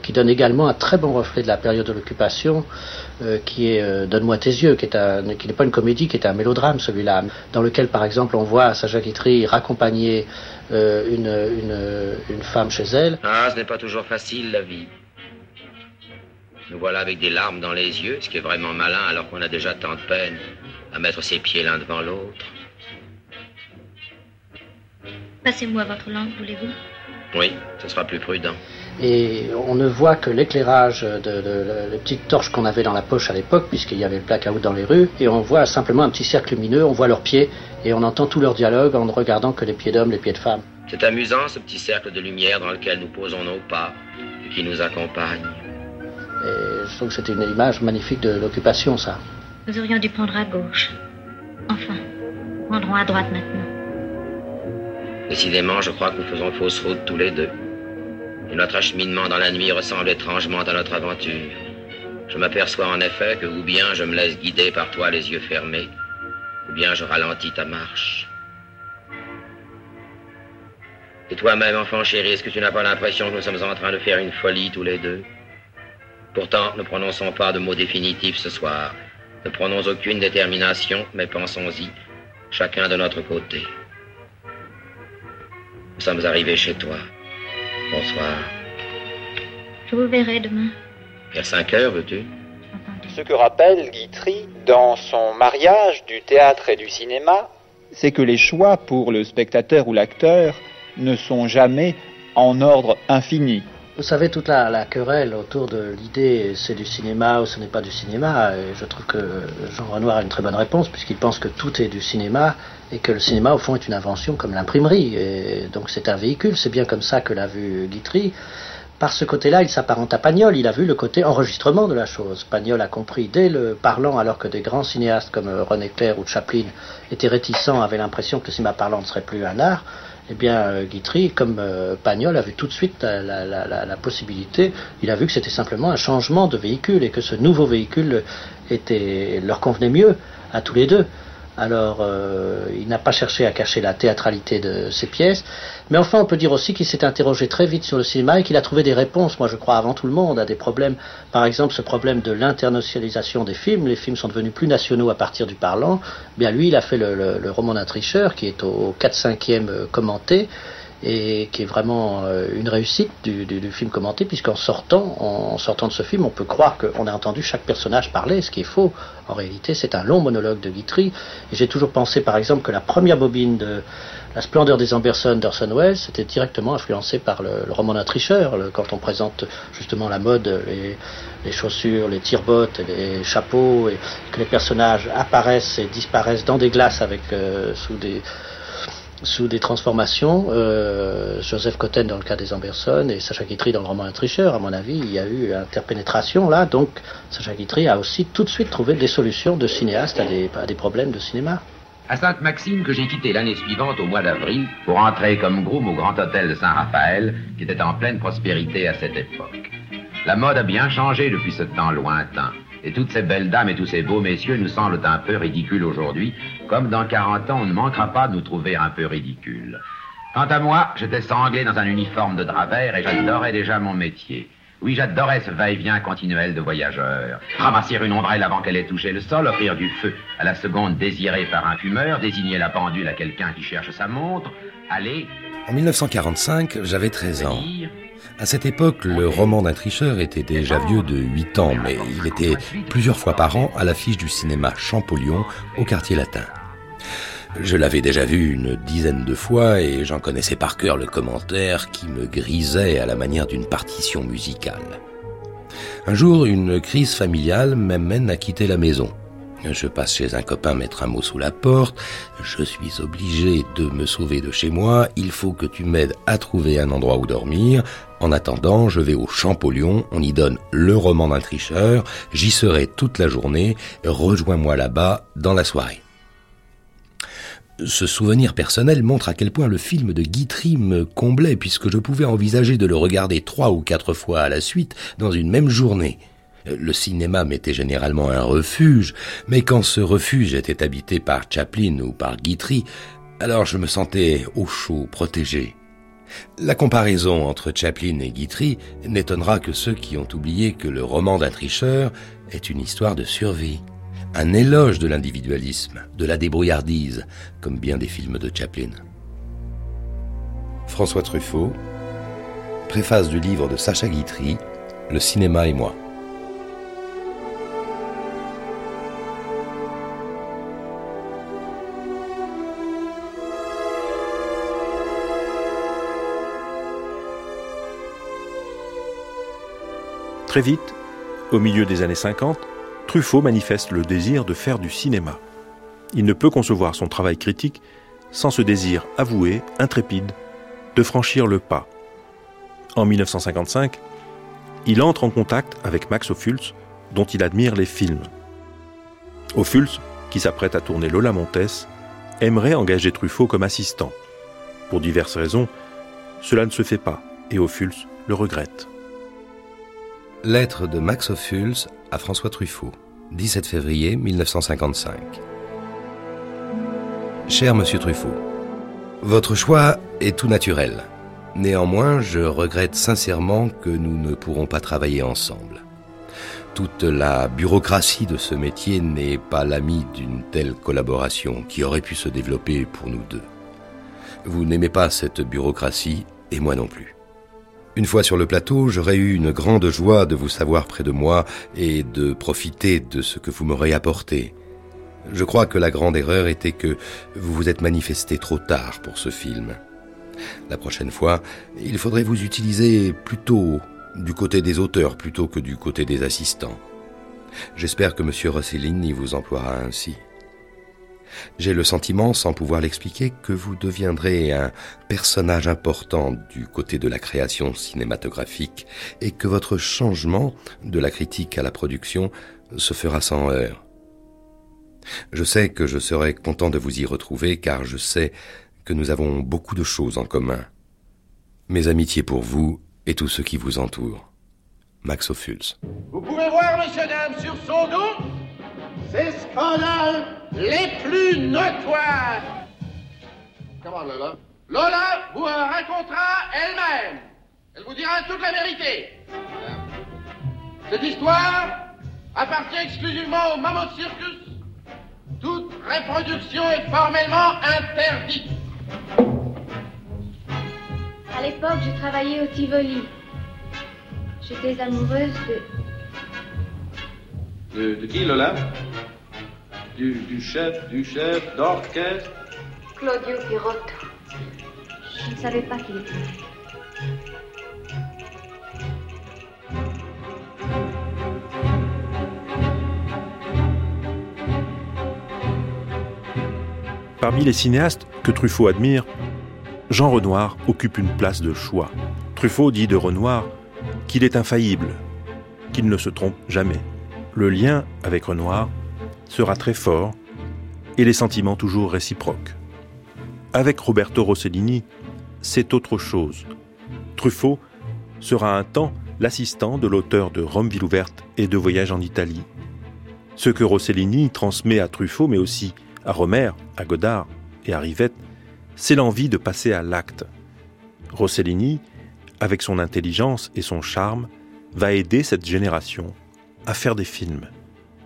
qui donne également un très bon reflet de la période de l'occupation, euh, qui est euh, Donne-moi tes yeux, qui n'est qui pas une comédie, qui est un mélodrame celui-là, dans lequel par exemple on voit Sacha Guitry raccompagner euh, une, une, une femme chez elle. Ah, ce n'est pas toujours facile la vie. Nous voilà avec des larmes dans les yeux, ce qui est vraiment malin alors qu'on a déjà tant de peine à mettre ses pieds l'un devant l'autre. Passez-moi votre langue, voulez-vous? Oui, ce sera plus prudent. Et on ne voit que l'éclairage de, de, les petites torches qu'on avait dans la poche à l'époque, puisqu'il y avait le blackout dans les rues, et on voit simplement un petit cercle lumineux, on voit leurs pieds, et on entend tout leur dialogue en ne regardant que les pieds d'hommes, les pieds de femmes. C'est amusant ce petit cercle de lumière dans lequel nous posons nos pas et qui nous accompagne. Et je trouve que c'était une image magnifique de l'occupation, ça. Nous aurions dû prendre à gauche. Enfin, prendrons à droite maintenant. Décidément, je crois que nous faisons fausse route tous les deux. Et notre acheminement dans la nuit ressemble étrangement à notre aventure. Je m'aperçois en effet que ou bien je me laisse guider par toi les yeux fermés, ou bien je ralentis ta marche. Et toi-même, enfant chéri, est-ce que tu n'as pas l'impression que nous sommes en train de faire une folie tous les deux? Pourtant, ne prononçons pas de mots définitifs ce soir. Ne prenons aucune détermination, mais pensons-y, chacun de notre côté. Nous sommes arrivés chez toi. Bonsoir. Je vous verrai demain. Vers 5 heures, veux-tu? Ce que rappelle Guitry dans son mariage du théâtre et du cinéma, c'est que les choix pour le spectateur ou l'acteur ne sont jamais en ordre infini. Vous savez, toute la, querelle autour de l'idée c'est du cinéma ou ce n'est pas du cinéma, et je trouve que Jean Renoir a une très bonne réponse puisqu'il pense que tout est du cinéma et que le cinéma, au fond, est une invention comme l'imprimerie. Et donc c'est un véhicule, c'est bien comme ça que l'a vu Guitry. Par ce côté-là, il s'apparente à Pagnol, il a vu le côté enregistrement de la chose. Pagnol a compris dès le parlant, alors que des grands cinéastes comme René Clair ou Chaplin étaient réticents, avaient l'impression que le cinéma parlant ne serait plus un art eh bien, euh, Guitry, comme euh, Pagnol, a vu tout de suite la, possibilité. Il a vu que c'était simplement un changement de véhicule et que ce nouveau véhicule était, leur convenait mieux à tous les deux. Alors, euh, il n'a pas cherché à cacher la théâtralité de ses pièces, mais enfin, on peut dire aussi qu'il s'est interrogé très vite sur le cinéma et qu'il a trouvé des réponses, moi je crois avant tout le monde, à des problèmes, par exemple ce problème de l'internationalisation des films, les films sont devenus plus nationaux à partir du parlant, bien lui il a fait le, roman d'un tricheur qui est au 4-5e euh, commenté, et qui est vraiment euh, une réussite du, film commenté, puisqu'en sortant, en sortant de ce film, on peut croire qu'on a entendu chaque personnage parler, ce qui est faux. En réalité, c'est un long monologue de Guitry. Et j'ai toujours pensé, par exemple, que la première bobine de La splendeur des Amberson d'Orson Welles était directement influencée par le, roman d'un tricheur, quand on présente justement la mode, les, chaussures, les tire-bottes, les chapeaux, et que les personnages apparaissent et disparaissent dans des glaces avec euh, sous des sous des transformations. Euh, Joseph Cotten dans le cas des Amberson et Sacha Guitry dans le roman Un tricheur, à mon avis, il y a eu interpénétration là. Donc Sacha Guitry a aussi tout de suite trouvé des solutions de cinéaste à des, problèmes de cinéma. À Sainte-Maxime que j'ai quitté l'année suivante au mois d'avril pour entrer comme groom au Grand Hôtel Saint-Raphaël qui était en pleine prospérité à cette époque. La mode a bien changé depuis ce temps lointain. Et toutes ces belles dames et tous ces beaux messieurs nous semblent un peu ridicules aujourd'hui, comme dans 40 ans on ne manquera pas de nous trouver un peu ridicules. Quant à moi, j'étais sanglé dans un uniforme de drap vert et j'adorais déjà mon métier. Oui, j'adorais ce va-et-vient continuel de voyageurs. Ramasser une ombrelle avant qu'elle ait touché le sol, offrir du feu à la seconde désirée par un fumeur, désigner la pendule à quelqu'un qui cherche sa montre, aller... En 1945, j'avais 13 ans. À cette époque, le roman d'un tricheur était déjà vieux de 8 ans, mais il était plusieurs fois par an à l'affiche du cinéma Champollion au quartier latin. Je l'avais déjà vu une dizaine de fois et j'en connaissais par cœur le commentaire qui me grisait à la manière d'une partition musicale. Un jour, une crise familiale m'amène à quitter la maison. Je passe chez un copain mettre un mot sous la porte. Je suis obligé de me sauver de chez moi. Il faut que tu m'aides à trouver un endroit où dormir. En attendant, je vais au Champollion. On y donne le roman d'un tricheur. J'y serai toute la journée. Rejoins-moi là-bas dans la soirée. Ce souvenir personnel montre à quel point le film de Guitry me comblait puisque je pouvais envisager de le regarder trois ou quatre fois à la suite dans une même journée. Le cinéma m'était généralement un refuge, mais quand ce refuge était habité par Chaplin ou par Guitry, alors je me sentais au chaud, protégé. La comparaison entre Chaplin et Guitry n'étonnera que ceux qui ont oublié que le roman d'un tricheur est une histoire de survie, un éloge de l'individualisme, de la débrouillardise, comme bien des films de Chaplin. François Truffaut, préface du livre de Sacha Guitry, Le cinéma et moi. Très vite, au milieu des années 50, Truffaut manifeste le désir de faire du cinéma. Il ne peut concevoir son travail critique sans ce désir avoué, intrépide, de franchir le pas. En 1955, il entre en contact avec Max Ophuls, dont il admire les films. Ophuls, qui s'apprête à tourner Lola Montes, aimerait engager Truffaut comme assistant. Pour diverses raisons, cela ne se fait pas et Ophuls le regrette. Lettre de Max Ophuls à François Truffaut, 17 février 1955. Cher Monsieur Truffaut, votre choix est tout naturel. Néanmoins, je regrette sincèrement que nous ne pourrons pas travailler ensemble. Toute la bureaucratie de ce métier n'est pas l'ami d'une telle collaboration qui aurait pu se développer pour nous deux. Vous n'aimez pas cette bureaucratie et moi non plus. Une fois sur le plateau, j'aurais eu une grande joie de vous savoir près de moi et de profiter de ce que vous m'aurez apporté. Je crois que la grande erreur était que vous vous êtes manifesté trop tard pour ce film. La prochaine fois, il faudrait vous utiliser plutôt du côté des auteurs plutôt que du côté des assistants. J'espère que M. Rossellini vous emploiera ainsi. J'ai le sentiment, sans pouvoir l'expliquer, que vous deviendrez un personnage important du côté de la création cinématographique et que votre changement de la critique à la production se fera sans heurts. Je sais que je serai content de vous y retrouver car je sais que nous avons beaucoup de choses en commun. Mes amitiés pour vous et tous ceux qui vous entourent. Max Ophuls. Vous pouvez voir, messieurs, dames, sur son dos, ces scandales les plus notoires. Comment, Lola Lola vous racontera elle-même. Elle vous dira toute la vérité. Cette histoire appartient exclusivement au Mammoth Circus. Toute reproduction est formellement interdite. À l'époque, je travaillais au Tivoli. J'étais amoureuse de... De, de qui, Lola? Du, du chef, du chef d'orchestre Claudio Pirotto. Je ne savais pas qu'il était. Parmi les cinéastes que Truffaut admire, Jean Renoir occupe une place de choix. Truffaut dit de Renoir qu'il est infaillible, qu'il ne se trompe jamais. Le lien avec Renoir sera très fort et les sentiments toujours réciproques. Avec Roberto Rossellini, c'est autre chose. Truffaut sera un temps l'assistant de l'auteur de Rome ville ouverte et de Voyage en Italie. Ce que Rossellini transmet à Truffaut, mais aussi à Romer, à Godard et à Rivette, c'est l'envie de passer à l'acte. Rossellini, avec son intelligence et son charme, va aider cette génération à faire des films,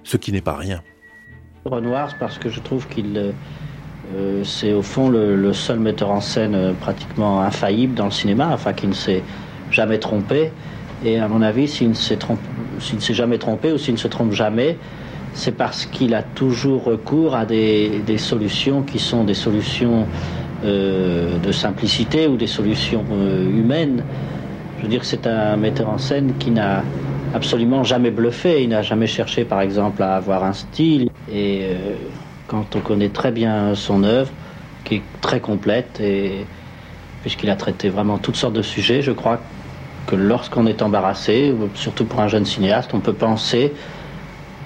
ce qui n'est pas rien. Renoir, parce que je trouve qu'il euh, euh, c'est au fond le, seul metteur en scène euh, pratiquement infaillible dans le cinéma, enfin qui ne s'est jamais trompé. Et à mon avis, s'il ne s'est jamais trompé ou s'il ne se trompe jamais, c'est parce qu'il a toujours recours à des, solutions qui sont des solutions euh, de simplicité ou des solutions humaines. Je veux dire c'est un metteur en scène qui n'a absolument jamais bluffé. Il n'a jamais cherché, par exemple, à avoir un style. Et euh, quand on connaît très bien son œuvre, qui est très complète, et puisqu'il a traité vraiment toutes sortes de sujets, je crois que lorsqu'on est embarrassé, surtout pour un jeune cinéaste, on peut penser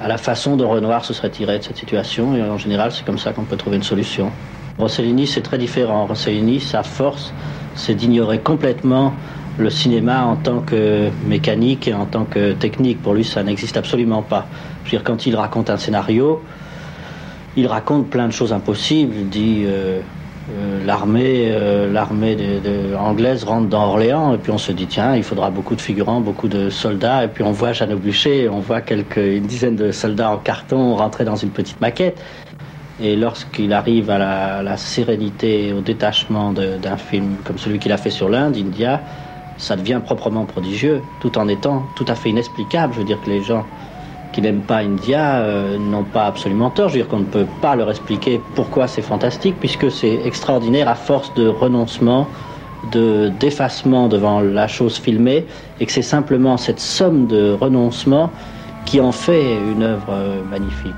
à la façon dont Renoir se serait tiré de cette situation. Et en général, c'est comme ça qu'on peut trouver une solution. Rossellini, c'est très différent. Rossellini, sa force, c'est d'ignorer complètement le cinéma en tant que mécanique et en tant que technique. Pour lui, ça n'existe absolument pas. Je veux dire, quand il raconte un scénario, il raconte plein de choses impossibles. Il dit euh, euh, l'armée, euh, anglaise rentre dans Orléans et puis on se dit tiens, il faudra beaucoup de figurants, beaucoup de soldats et puis on voit Jeanne Blucher, on voit une dizaine de soldats en carton rentrer dans une petite maquette. Et lorsqu'il arrive à la, la sérénité, au détachement d'un film comme celui qu'il a fait sur l'Inde, India, ça devient proprement prodigieux, tout en étant tout à fait inexplicable. Je veux dire que les gens qui n'aiment pas India euh, n'ont pas absolument tort. Je veux dire qu'on ne peut pas leur expliquer pourquoi c'est fantastique, puisque c'est extraordinaire à force de renoncement, de d'effacement devant la chose filmée, et que c'est simplement cette somme de renoncement qui en fait une œuvre euh, magnifique.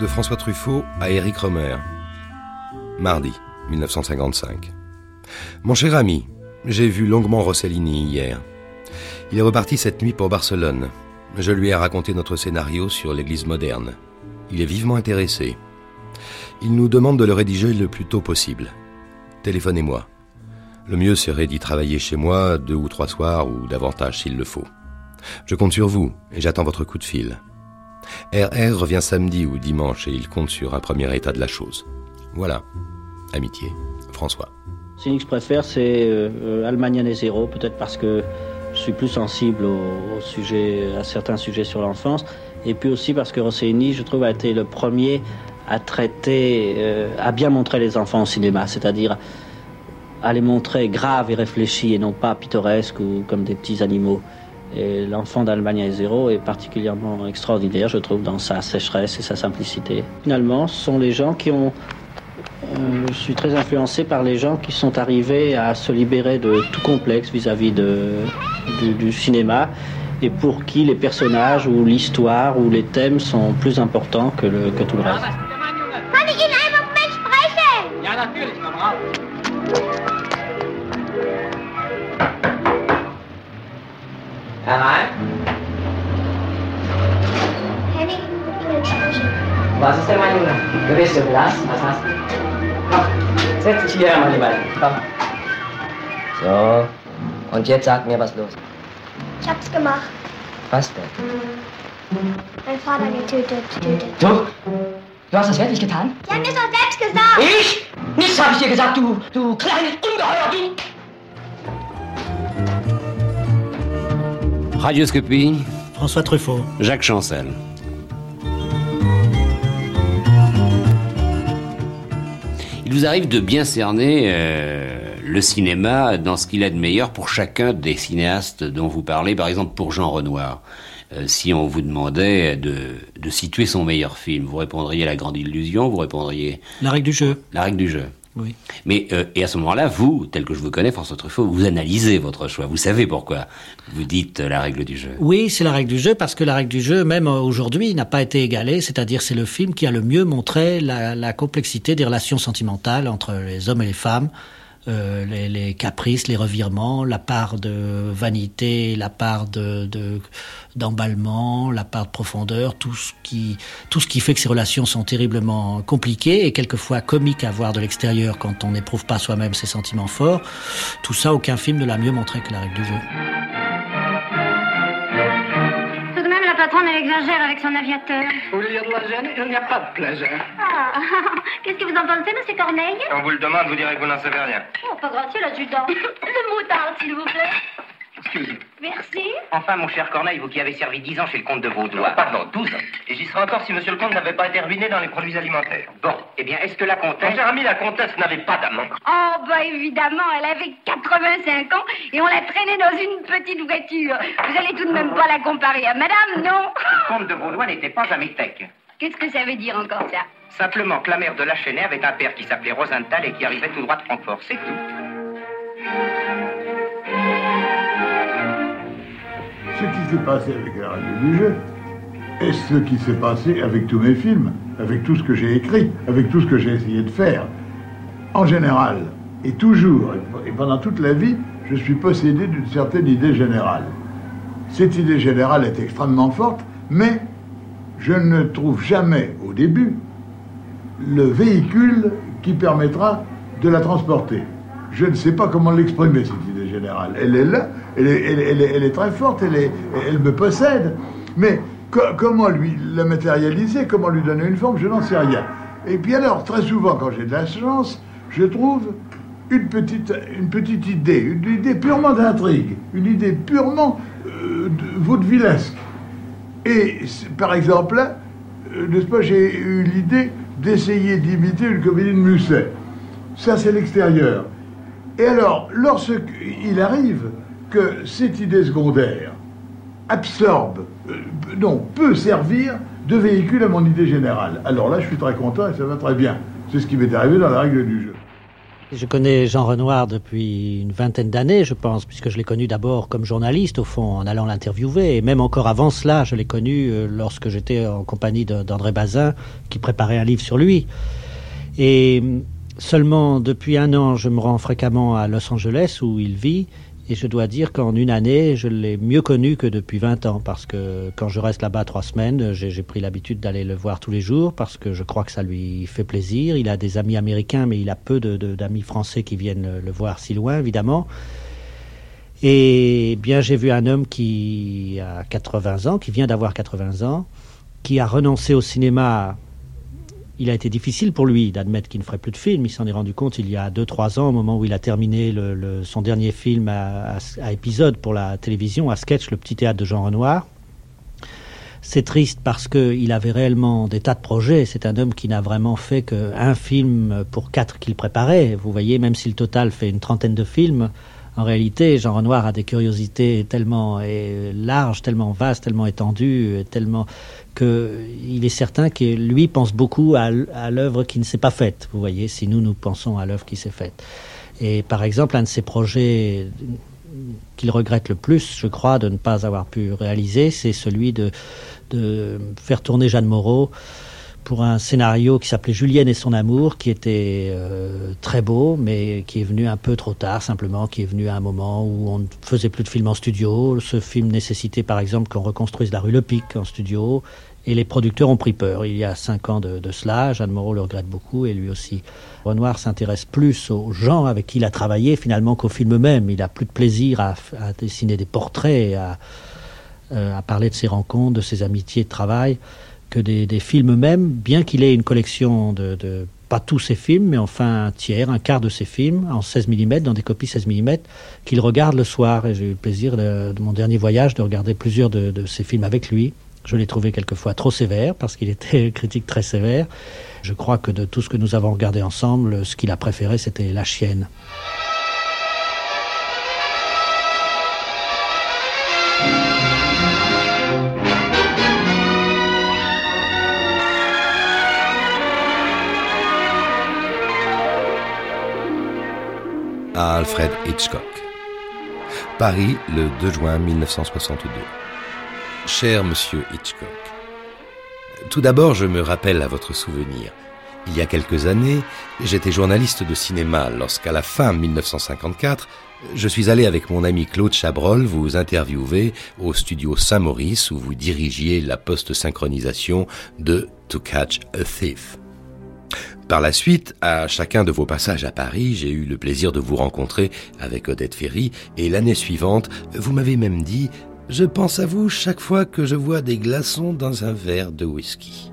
De François Truffaut à Éric Romer. Mardi 1955. Mon cher ami, j'ai vu longuement Rossellini hier. Il est reparti cette nuit pour Barcelone. Je lui ai raconté notre scénario sur l'église moderne. Il est vivement intéressé. Il nous demande de le rédiger le plus tôt possible. Téléphonez-moi. Le mieux serait d'y travailler chez moi deux ou trois soirs ou davantage s'il le faut. Je compte sur vous et j'attends votre coup de fil. RR revient samedi ou dimanche et il compte sur un premier état de la chose. Voilà. Amitié. François. Ce que préfère, c'est euh, Allemagne Zéro, peut-être parce que je suis plus sensible au, sujet, à certains sujets sur l'enfance, et puis aussi parce que Rossellini, je trouve, a été le premier à traiter, euh, à bien montrer les enfants au cinéma, c'est-à-dire à les montrer graves et réfléchis et non pas pittoresques ou comme des petits animaux. Et l'enfant d'Allemagne à zéro est particulièrement extraordinaire, je trouve, dans sa sécheresse et sa simplicité. Finalement, ce sont les gens qui ont je suis très influencé par les gens qui sont arrivés à se libérer de tout complexe vis-à-vis de, du, cinéma et pour qui les personnages ou l'histoire ou les thèmes sont plus importants que, le, que tout le reste. Was ist Junge? Was hast du? Setz dich hier, meine Beine. Komm. So. Und jetzt sag mir, was los ist. Ich hab's gemacht. Was denn? Mein Vater getötet. Getötet. Du? Du hast das wirklich getan? Sie haben es doch selbst gesagt. Ich? Nichts habe ich dir gesagt, du, du kleines Ungeheuer, du! Radioscopie. François Truffaut. Jacques Chancel. Il vous arrive de bien cerner euh, le cinéma dans ce qu'il a de meilleur pour chacun des cinéastes dont vous parlez, par exemple pour Jean Renoir. Euh, si on vous demandait de, de situer son meilleur film, vous répondriez La Grande Illusion, vous répondriez... La règle du jeu. La règle du jeu. Oui. Mais euh, et à ce moment-là, vous, tel que je vous connais, François Truffaut, vous analysez votre choix. Vous savez pourquoi vous dites la règle du jeu. Oui, c'est la règle du jeu parce que la règle du jeu, même aujourd'hui, n'a pas été égalée. C'est-à-dire, c'est le film qui a le mieux montré la, la complexité des relations sentimentales entre les hommes et les femmes. Euh, les, les, caprices, les revirements, la part de vanité, la part de d'emballement, la part de profondeur, tout ce qui tout ce qui fait que ces relations sont terriblement compliquées et quelquefois comiques à voir de l'extérieur quand on n'éprouve pas soi-même ces sentiments forts. Tout ça, aucun film ne l'a mieux montré que la règle du jeu. Patronne, elle exagère avec son aviateur. Au lieu de la gêne, il n'y a pas de plaisir. Ah, [laughs] qu'est-ce que vous en pensez, monsieur Corneille? Quand on vous le demande, vous direz que vous n'en savez rien. Oh, pas gracieux, l'adjudant. [laughs] Le moutard, s'il vous plaît. Excusez. Merci. Enfin, mon cher Corneille, vous qui avez servi 10 ans chez le comte de Vaudois. Pardon, 12 ans. Et j'y serais encore si monsieur le comte n'avait pas été ruiné dans les produits alimentaires. Bon, eh bien, est-ce que la comtesse... Mon cher ami, la comtesse n'avait pas d'amant. Oh, bah évidemment, elle avait 85 ans et on l'a traînée dans une petite voiture. Vous allez tout de même pas la comparer à madame, non? Le comte de Vaudois n'était pas un métèque. Qu'est-ce que ça veut dire encore, ça? Simplement que la mère de la Chênaie avait un père qui s'appelait Rosenthal et qui arrivait tout droit de Francfort, c'est tout. Ce qui s'est passé avec la radio du jeu est ce qui s'est passé avec tous mes films, avec tout ce que j'ai écrit, avec tout ce que j'ai essayé de faire. En général, et toujours, et pendant toute la vie, je suis possédé d'une certaine idée générale. Cette idée générale est extrêmement forte, mais je ne trouve jamais au début le véhicule qui permettra de la transporter. Je ne sais pas comment l'exprimer, cette idée générale. Elle est là, elle est, très forte, elle, me possède. Mais co- comment lui la matérialiser, comment lui donner une forme, je n'en sais rien. Et puis alors, très souvent, quand j'ai de la chance, je trouve une petite, idée, une idée purement d'intrigue, une idée purement euh, de- vaudevillesque. Et par exemple, là, euh, n'est-ce pas, j'ai eu l'idée d'essayer d'imiter une comédie de Musset. Ça, c'est l'extérieur. Et alors, lorsqu'il arrive que cette idée secondaire absorbe, euh, non, peut servir de véhicule à mon idée générale, alors là, je suis très content et ça va très bien. C'est ce qui m'est arrivé dans la règle du jeu. Je connais Jean Renoir depuis une vingtaine d'années, je pense, puisque je l'ai connu d'abord comme journaliste, au fond, en allant l'interviewer. Et même encore avant cela, je l'ai connu euh, lorsque j'étais en compagnie d'André Bazin, qui préparait un livre sur lui. Et hum, seulement depuis un an, je me rends fréquemment à Los Angeles, où il vit. Et je dois dire qu'en une année, je l'ai mieux connu que depuis 20 ans, parce que quand je reste là-bas trois semaines, j'ai pris l'habitude d'aller le voir tous les jours, parce que je crois que ça lui fait plaisir. Il a des amis américains, mais il a peu d'amis français qui viennent le voir si loin, évidemment. Et bien, j'ai vu un homme qui a 80 ans, qui vient d'avoir 80 ans, qui a renoncé au cinéma. Il a été difficile pour lui d'admettre qu'il ne ferait plus de films. Il s'en est rendu compte il y a 2-3 ans, au moment où il a terminé son dernier film à, à- épisode pour la télévision, à sketch, Le Petit Théâtre de Jean Renoir. C'est triste parce qu'il avait réellement des tas de projets. C'est un homme qui n'a vraiment fait qu'un film pour quatre qu'il préparait. Vous voyez, même si le total fait une trentaine de films, en réalité, Jean Renoir a des curiosités tellement eh, larges, tellement vastes, tellement étendues, tellement que il est certain que lui pense beaucoup à, l'œuvre qui ne s'est pas faite. Vous voyez, si nous nous pensons à l'œuvre qui s'est faite. Et par exemple, un de ses projets qu'il regrette le plus, je crois, de ne pas avoir pu réaliser, c'est celui de faire tourner Jeanne Moreau pour un scénario qui s'appelait Julienne et son amour, qui était euh, très beau, mais qui est venu un peu trop tard, simplement, qui est venu à un moment où on ne faisait plus de films en studio. Ce film nécessitait, par exemple, qu'on reconstruise la rue Le Pic en studio, et les producteurs ont pris peur. Il y a cinq ans de, de cela, Jeanne Moreau le regrette beaucoup, et lui aussi. Renoir s'intéresse plus aux gens avec qui il a travaillé, finalement, qu'au film même. Il a plus de plaisir à, dessiner des portraits, euh, à parler de ses rencontres, de ses amitiés de travail, que des, films même, bien qu'il ait une collection de, pas tous ses films, mais enfin un tiers, un quart de ses films en 16 mm, dans des copies 16 mm, qu'il regarde le soir. Et j'ai eu le plaisir de, de mon dernier voyage de regarder plusieurs de, de ses films avec lui. Je l'ai trouvé quelquefois trop sévère, parce qu'il était [laughs] critique très sévère. Je crois que de tout ce que nous avons regardé ensemble, ce qu'il a préféré, c'était La Chienne. À Alfred Hitchcock. Paris, le 2 juin 1962. Cher monsieur Hitchcock, tout d'abord, je me rappelle à votre souvenir. Il y a quelques années, j'étais journaliste de cinéma lorsqu'à la fin 1954, je suis allé avec mon ami Claude Chabrol vous interviewer au studio Saint-Maurice où vous dirigiez la post-synchronisation de To Catch a Thief. Par la suite, à chacun de vos passages à Paris, j'ai eu le plaisir de vous rencontrer avec Odette Ferry et l'année suivante, vous m'avez même dit Je pense à vous chaque fois que je vois des glaçons dans un verre de whisky.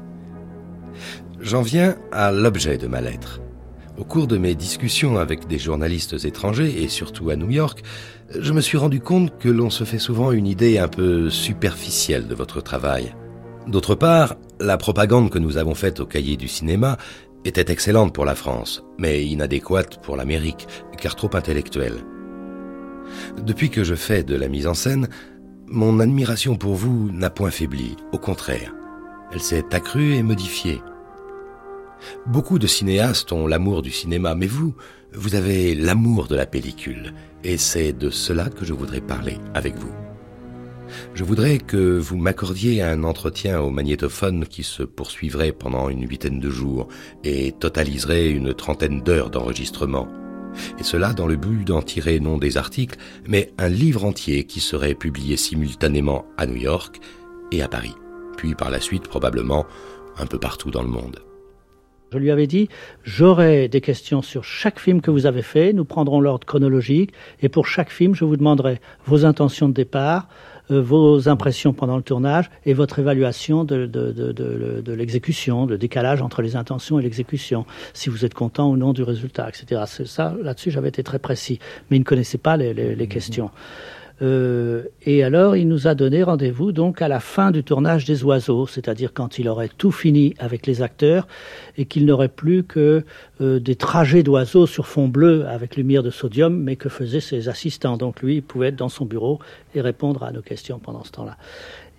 J'en viens à l'objet de ma lettre. Au cours de mes discussions avec des journalistes étrangers, et surtout à New York, je me suis rendu compte que l'on se fait souvent une idée un peu superficielle de votre travail. D'autre part, la propagande que nous avons faite au cahier du cinéma était excellente pour la France, mais inadéquate pour l'Amérique, car trop intellectuelle. Depuis que je fais de la mise en scène, mon admiration pour vous n'a point faibli, au contraire. Elle s'est accrue et modifiée. Beaucoup de cinéastes ont l'amour du cinéma, mais vous, vous avez l'amour de la pellicule, et c'est de cela que je voudrais parler avec vous. Je voudrais que vous m'accordiez un entretien au magnétophone qui se poursuivrait pendant une huitaine de jours et totaliserait une trentaine d'heures d'enregistrement. Et cela dans le but d'en tirer non des articles, mais un livre entier qui serait publié simultanément à New York et à Paris, puis par la suite probablement un peu partout dans le monde. Je lui avais dit, j'aurai des questions sur chaque film que vous avez fait, nous prendrons l'ordre chronologique, et pour chaque film, je vous demanderai vos intentions de départ, vos impressions pendant le tournage et votre évaluation de, de, de, de l'exécution, le décalage entre les intentions et l'exécution, si vous êtes content ou non du résultat, etc. Ça, là-dessus, j'avais été très précis, mais il ne connaissait pas les, les, les questions. Euh, et alors, il nous a donné rendez-vous donc à la fin du tournage des Oiseaux, c'est-à-dire quand il aurait tout fini avec les acteurs et qu'il n'aurait plus que euh, des trajets d'oiseaux sur fond bleu avec lumière de sodium, mais que faisaient ses assistants. Donc lui, il pouvait être dans son bureau et répondre à nos questions pendant ce temps-là.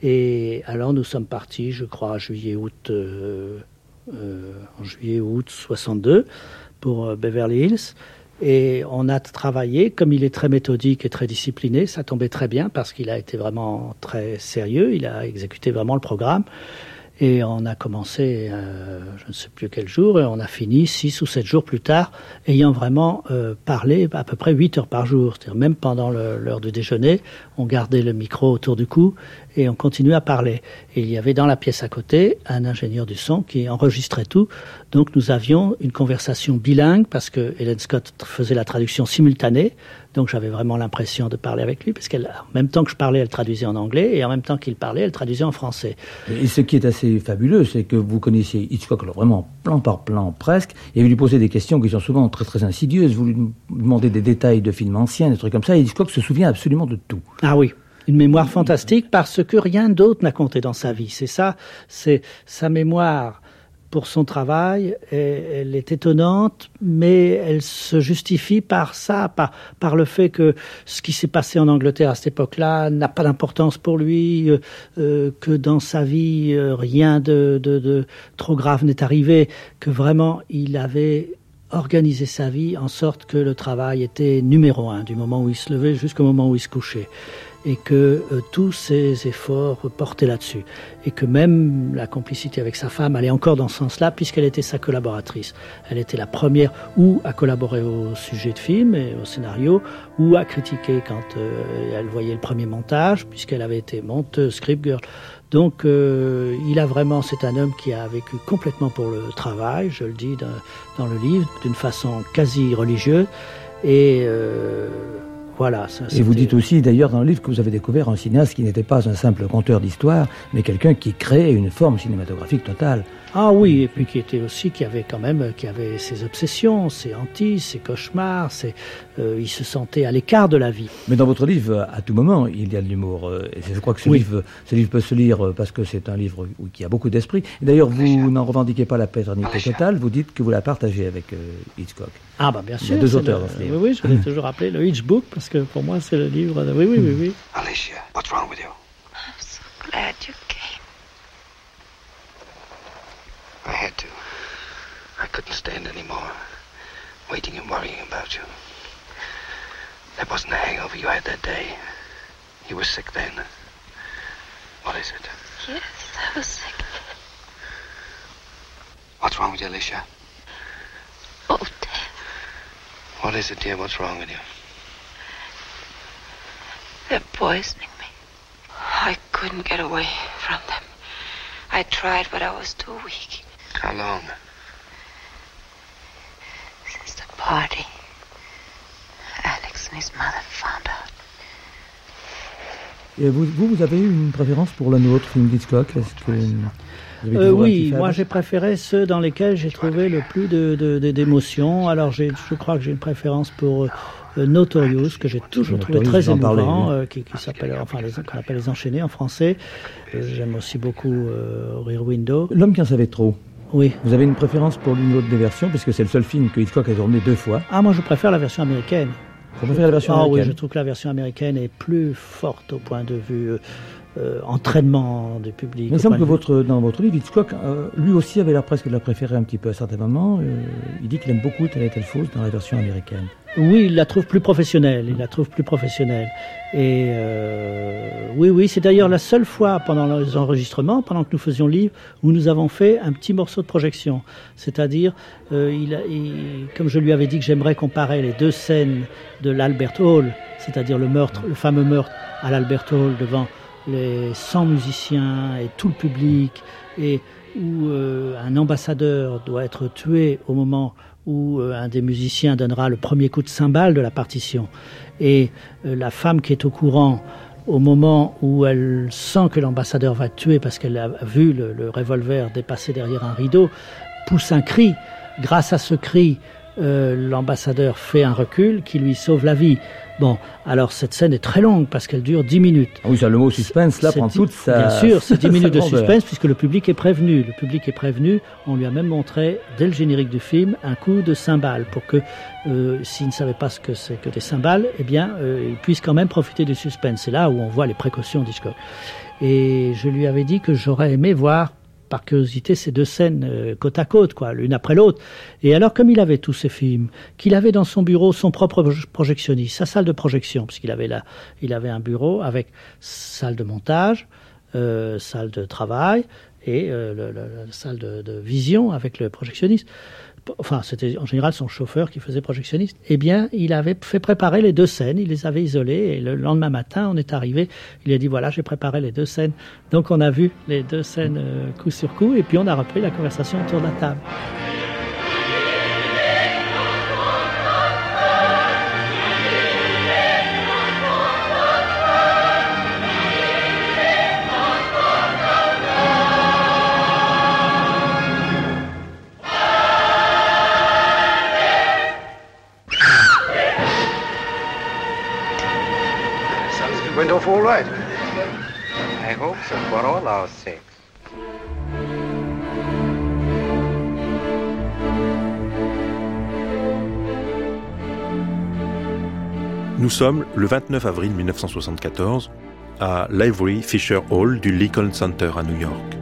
Et alors, nous sommes partis, je crois, juillet-août, euh, en juillet-août 62 pour Beverly Hills. Et on a travaillé, comme il est très méthodique et très discipliné, ça tombait très bien parce qu'il a été vraiment très sérieux, il a exécuté vraiment le programme. Et on a commencé, euh, je ne sais plus quel jour, et on a fini six ou sept jours plus tard, ayant vraiment euh, parlé à peu près huit heures par jour. C'est-à-dire même pendant l'heure du déjeuner, on gardait le micro autour du cou et on continuait à parler. Et il y avait dans la pièce à côté un ingénieur du son qui enregistrait tout. Donc nous avions une conversation bilingue parce que Helen Scott faisait la traduction simultanée. Donc j'avais vraiment l'impression de parler avec lui parce qu'en même temps que je parlais, elle traduisait en anglais et en même temps qu'il parlait, elle traduisait en français. Et ce qui est assez fabuleux, c'est que vous connaissiez Hitchcock alors vraiment plan par plan presque et vous lui posez des questions qui sont souvent très très insidieuses. Vous lui demandez des détails de films anciens, des trucs comme ça et Hitchcock se souvient absolument de tout. Ah oui, une mémoire fantastique parce que rien d'autre n'a compté dans sa vie. C'est ça, c'est sa mémoire pour son travail, elle est étonnante, mais elle se justifie par ça, par, le fait que ce qui s'est passé en Angleterre à cette époque-là n'a pas d'importance pour lui, euh, que dans sa vie, euh, rien de trop grave n'est arrivé, que vraiment il avait organisé sa vie en sorte que le travail était numéro un, du moment où il se levait jusqu'au moment où il se couchait et que euh, tous ses efforts portaient là-dessus. Et que même la complicité avec sa femme allait encore dans ce sens-là, puisqu'elle était sa collaboratrice. Elle était la première ou à collaborer au sujet de film et au scénario, ou à critiquer quand euh, elle voyait le premier montage, puisqu'elle avait été monteuse, script girl. Donc euh, il a vraiment, c'est un homme qui a vécu complètement pour le travail, je le dis dans, dans le livre, d'une façon quasi religieuse. Et euh, voilà. Ça, et vous dites aussi d'ailleurs dans le livre que vous avez découvert un cinéaste qui n'était pas un simple conteur d'histoire, mais quelqu'un qui créait une forme cinématographique totale. Ah oui, et puis qui était aussi, qui avait quand même, qui avait ses obsessions, ses hantises, ses cauchemars, ses, euh, il se sentait à l'écart de la vie. Mais dans votre livre, à tout moment, il y a de l'humour. Euh, Et je crois que ce, Oui. livre, ce livre peut se lire euh, parce que c'est un livre qui a beaucoup d'esprit. Et D'ailleurs, vous n'en revendiquez pas la paternité totale, vous dites que vous la partagez avec euh, Hitchcock. Ah bah bien Il y sûr. a deux auteurs le- dans ce livre. Oui, oui, je l'ai toujours appelé le Hitchbook parce que pour moi c'est le livre. De... Oui, oui, oui, oui. Alicia, what's wrong with you? I'm so glad you came. I had to. I couldn't stand any more. Waiting and worrying about you. That wasn't the hangover you had that day. You were sick then. What is it? Yes, I was sick. What's wrong with you, Alicia? Oh, Dad. What is it, dear? What's wrong with you? They're poisoning me. I couldn't get away from them. I tried, but I was too weak. How long? Since the party, Alex and his mother found out. Et vous, vous, vous avez une préférence pour l'un ou l'autre film d'Hitchcock Est-ce que... petit oui, moi j'ai préféré ceux dans lesquels j'ai trouvé le plus de, de- de- d'émotions. Alors je crois que j'ai une préférence pour euh, euh, Notorious, que j'ai toujours trouvé très émouvant, oui. euh, qui, qui s'appelle, enfin, qu'on appelle les enchaînés en français. Euh, J'aime aussi beaucoup euh, Rear Window. L'homme qui en savait trop. Oui. Vous avez une préférence pour l'une ou l'autre des versions, puisque c'est le seul film que Hitchcock a tourné deux fois. Ah, moi je préfère la version américaine. Vous préférez la version ah, américaine oui, je trouve que la version américaine est plus forte au point de vue euh, entraînement du public. Il me semble que votre, dans votre livre, Hitchcock, euh, lui aussi avait l'air presque de la préférer un petit peu à certains moments. Euh, il dit qu'il aime beaucoup telle et telle chose dans la version américaine. Oui, il la trouve plus professionnelle. Il la trouve plus professionnelle. Et euh, oui, oui, c'est d'ailleurs la seule fois pendant les enregistrements, pendant que nous faisions le livre, où nous avons fait un petit morceau de projection. C'est-à-dire, euh, il, a- il- comme je lui avais dit que j'aimerais comparer les deux scènes de l'Albert Hall, c'est-à-dire le meurtre, le fameux meurtre à l'Albert Hall devant les 100 musiciens et tout le public, et où euh, un ambassadeur doit être tué au moment où euh, un des musiciens donnera le premier coup de cymbale de la partition. Et euh, la femme qui est au courant au moment où elle sent que l'ambassadeur va tué parce qu'elle a vu le, le revolver dépasser derrière un rideau, pousse un cri. Grâce à ce cri, l'ambassadeur fait un recul qui lui sauve la vie. Bon, alors cette scène est très longue parce qu'elle dure 10 minutes. Ah oui, ça, le mot suspense, là, prend toute sa. Bien sûr, c'est 10 [laughs] sa minutes de suspense puisque le public est prévenu. Le public est prévenu. On lui a même montré, dès le générique du film, un coup de cymbale pour que, euh, s'il ne savait pas ce que c'est que des cymbales, eh bien, euh, il puisse quand même profiter du suspense. C'est là où on voit les précautions d'Hitchcock. Et je lui avais dit que j'aurais aimé voir par curiosité ces deux scènes euh, côte à côte, quoi, l'une après l'autre. Et alors, comme il avait tous ces films, qu'il avait dans son bureau son propre proj- projectionniste, sa salle de projection, puisqu'il avait là, il avait un bureau avec salle de montage, euh, salle de travail et euh, la salle de, de vision avec le projectionniste. Enfin, c'était en général son chauffeur qui faisait projectionniste. Eh bien, il avait fait préparer les deux scènes, il les avait isolées, et le lendemain matin, on est arrivé, il a dit voilà, j'ai préparé les deux scènes. Donc, on a vu les deux scènes euh, coup sur coup, et puis on a repris la conversation autour de la table. All right? I hope so, for all our sakes. Nous sommes le 29 avril 1974 à l'Ivory Fisher Hall du Lincoln Center à New York.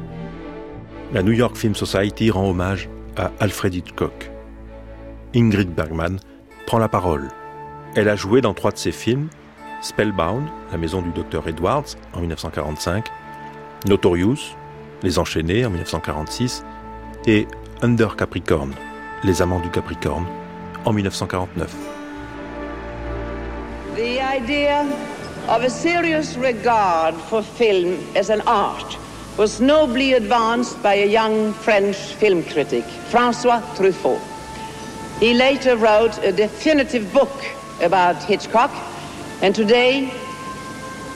La New York Film Society rend hommage à Alfred Hitchcock. Ingrid Bergman prend la parole. Elle a joué dans trois de ses films Spellbound, La maison du docteur Edwards en 1945, Notorious, Les Enchaînés en 1946 et Under Capricorn, Les Amants du Capricorne en 1949. The idea of a serious regard for film as an art was nobly advanced by a young French film critic, Francois Truffaut. He later wrote a definitive book about Hitchcock, and today,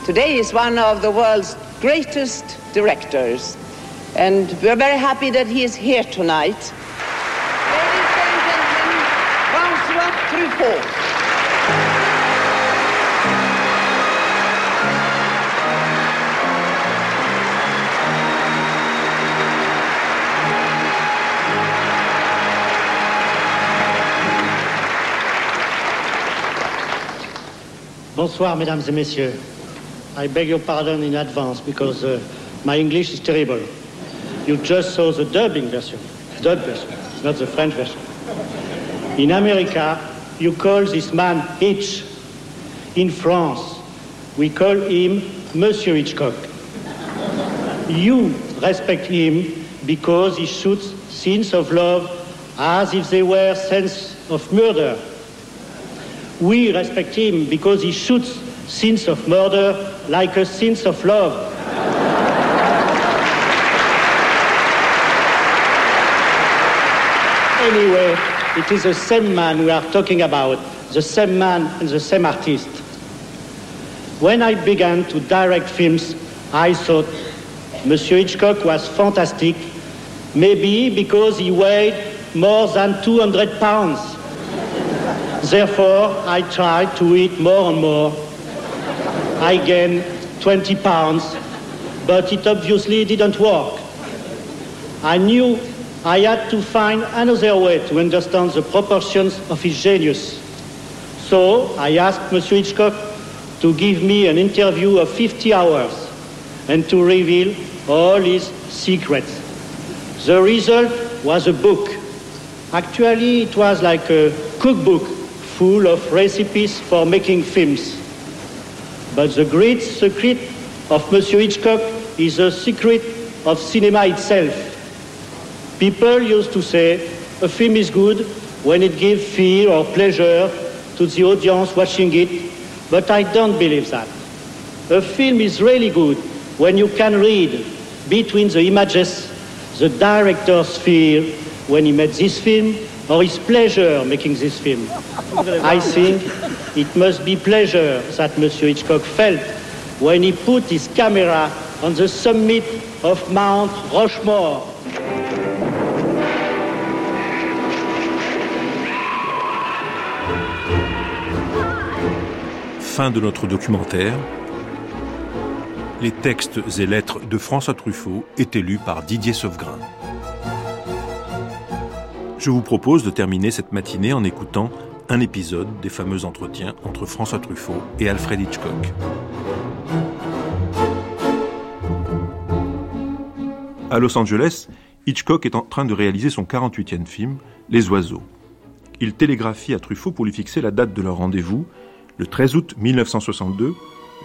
today is one of the world's greatest directors. And we're very happy that he is here tonight. Ladies and gentlemen, Francois Truffaut. Bonsoir, mesdames et messieurs. I beg your pardon in advance because uh, my English is terrible. You just saw the dubbing version, dub version, not the French version. In America, you call this man Hitch. In France, we call him Monsieur Hitchcock. You respect him because he shoots scenes of love as if they were scenes of murder. We respect him because he shoots scenes of murder like a scenes of love. Anyway, it is the same man we are talking about, the same man and the same artist. When I began to direct films, I thought Monsieur Hitchcock was fantastic Maybe because he weighed more than 200 pounds. Therefore, I tried to eat more and more. I gained 20 pounds, but it obviously didn't work. I knew I had to find another way to understand the proportions of his genius. So I asked Monsieur Hitchcock to give me an interview of 50 hours and to reveal all his secrets. The result was a book. Actually, it was like a cookbook full of recipes for making films. But the great secret of Monsieur Hitchcock is the secret of cinema itself. People used to say a film is good when it gives fear or pleasure to the audience watching it, but I don't believe that. A film is really good when you can read between the images the director's fear when he made this film or his pleasure making this film. I think it must be pleasure that Monsieur Hitchcock felt when he put his camera on the summit of Mount Rushmore. Fin de notre documentaire. Les textes et lettres de François Truffaut étaient lus par Didier Sauvegrain. Je vous propose de terminer cette matinée en écoutant un épisode des fameux entretiens entre François Truffaut et Alfred Hitchcock. À Los Angeles, Hitchcock est en train de réaliser son 48e film, Les Oiseaux. Il télégraphie à Truffaut pour lui fixer la date de leur rendez-vous, le 13 août 1962,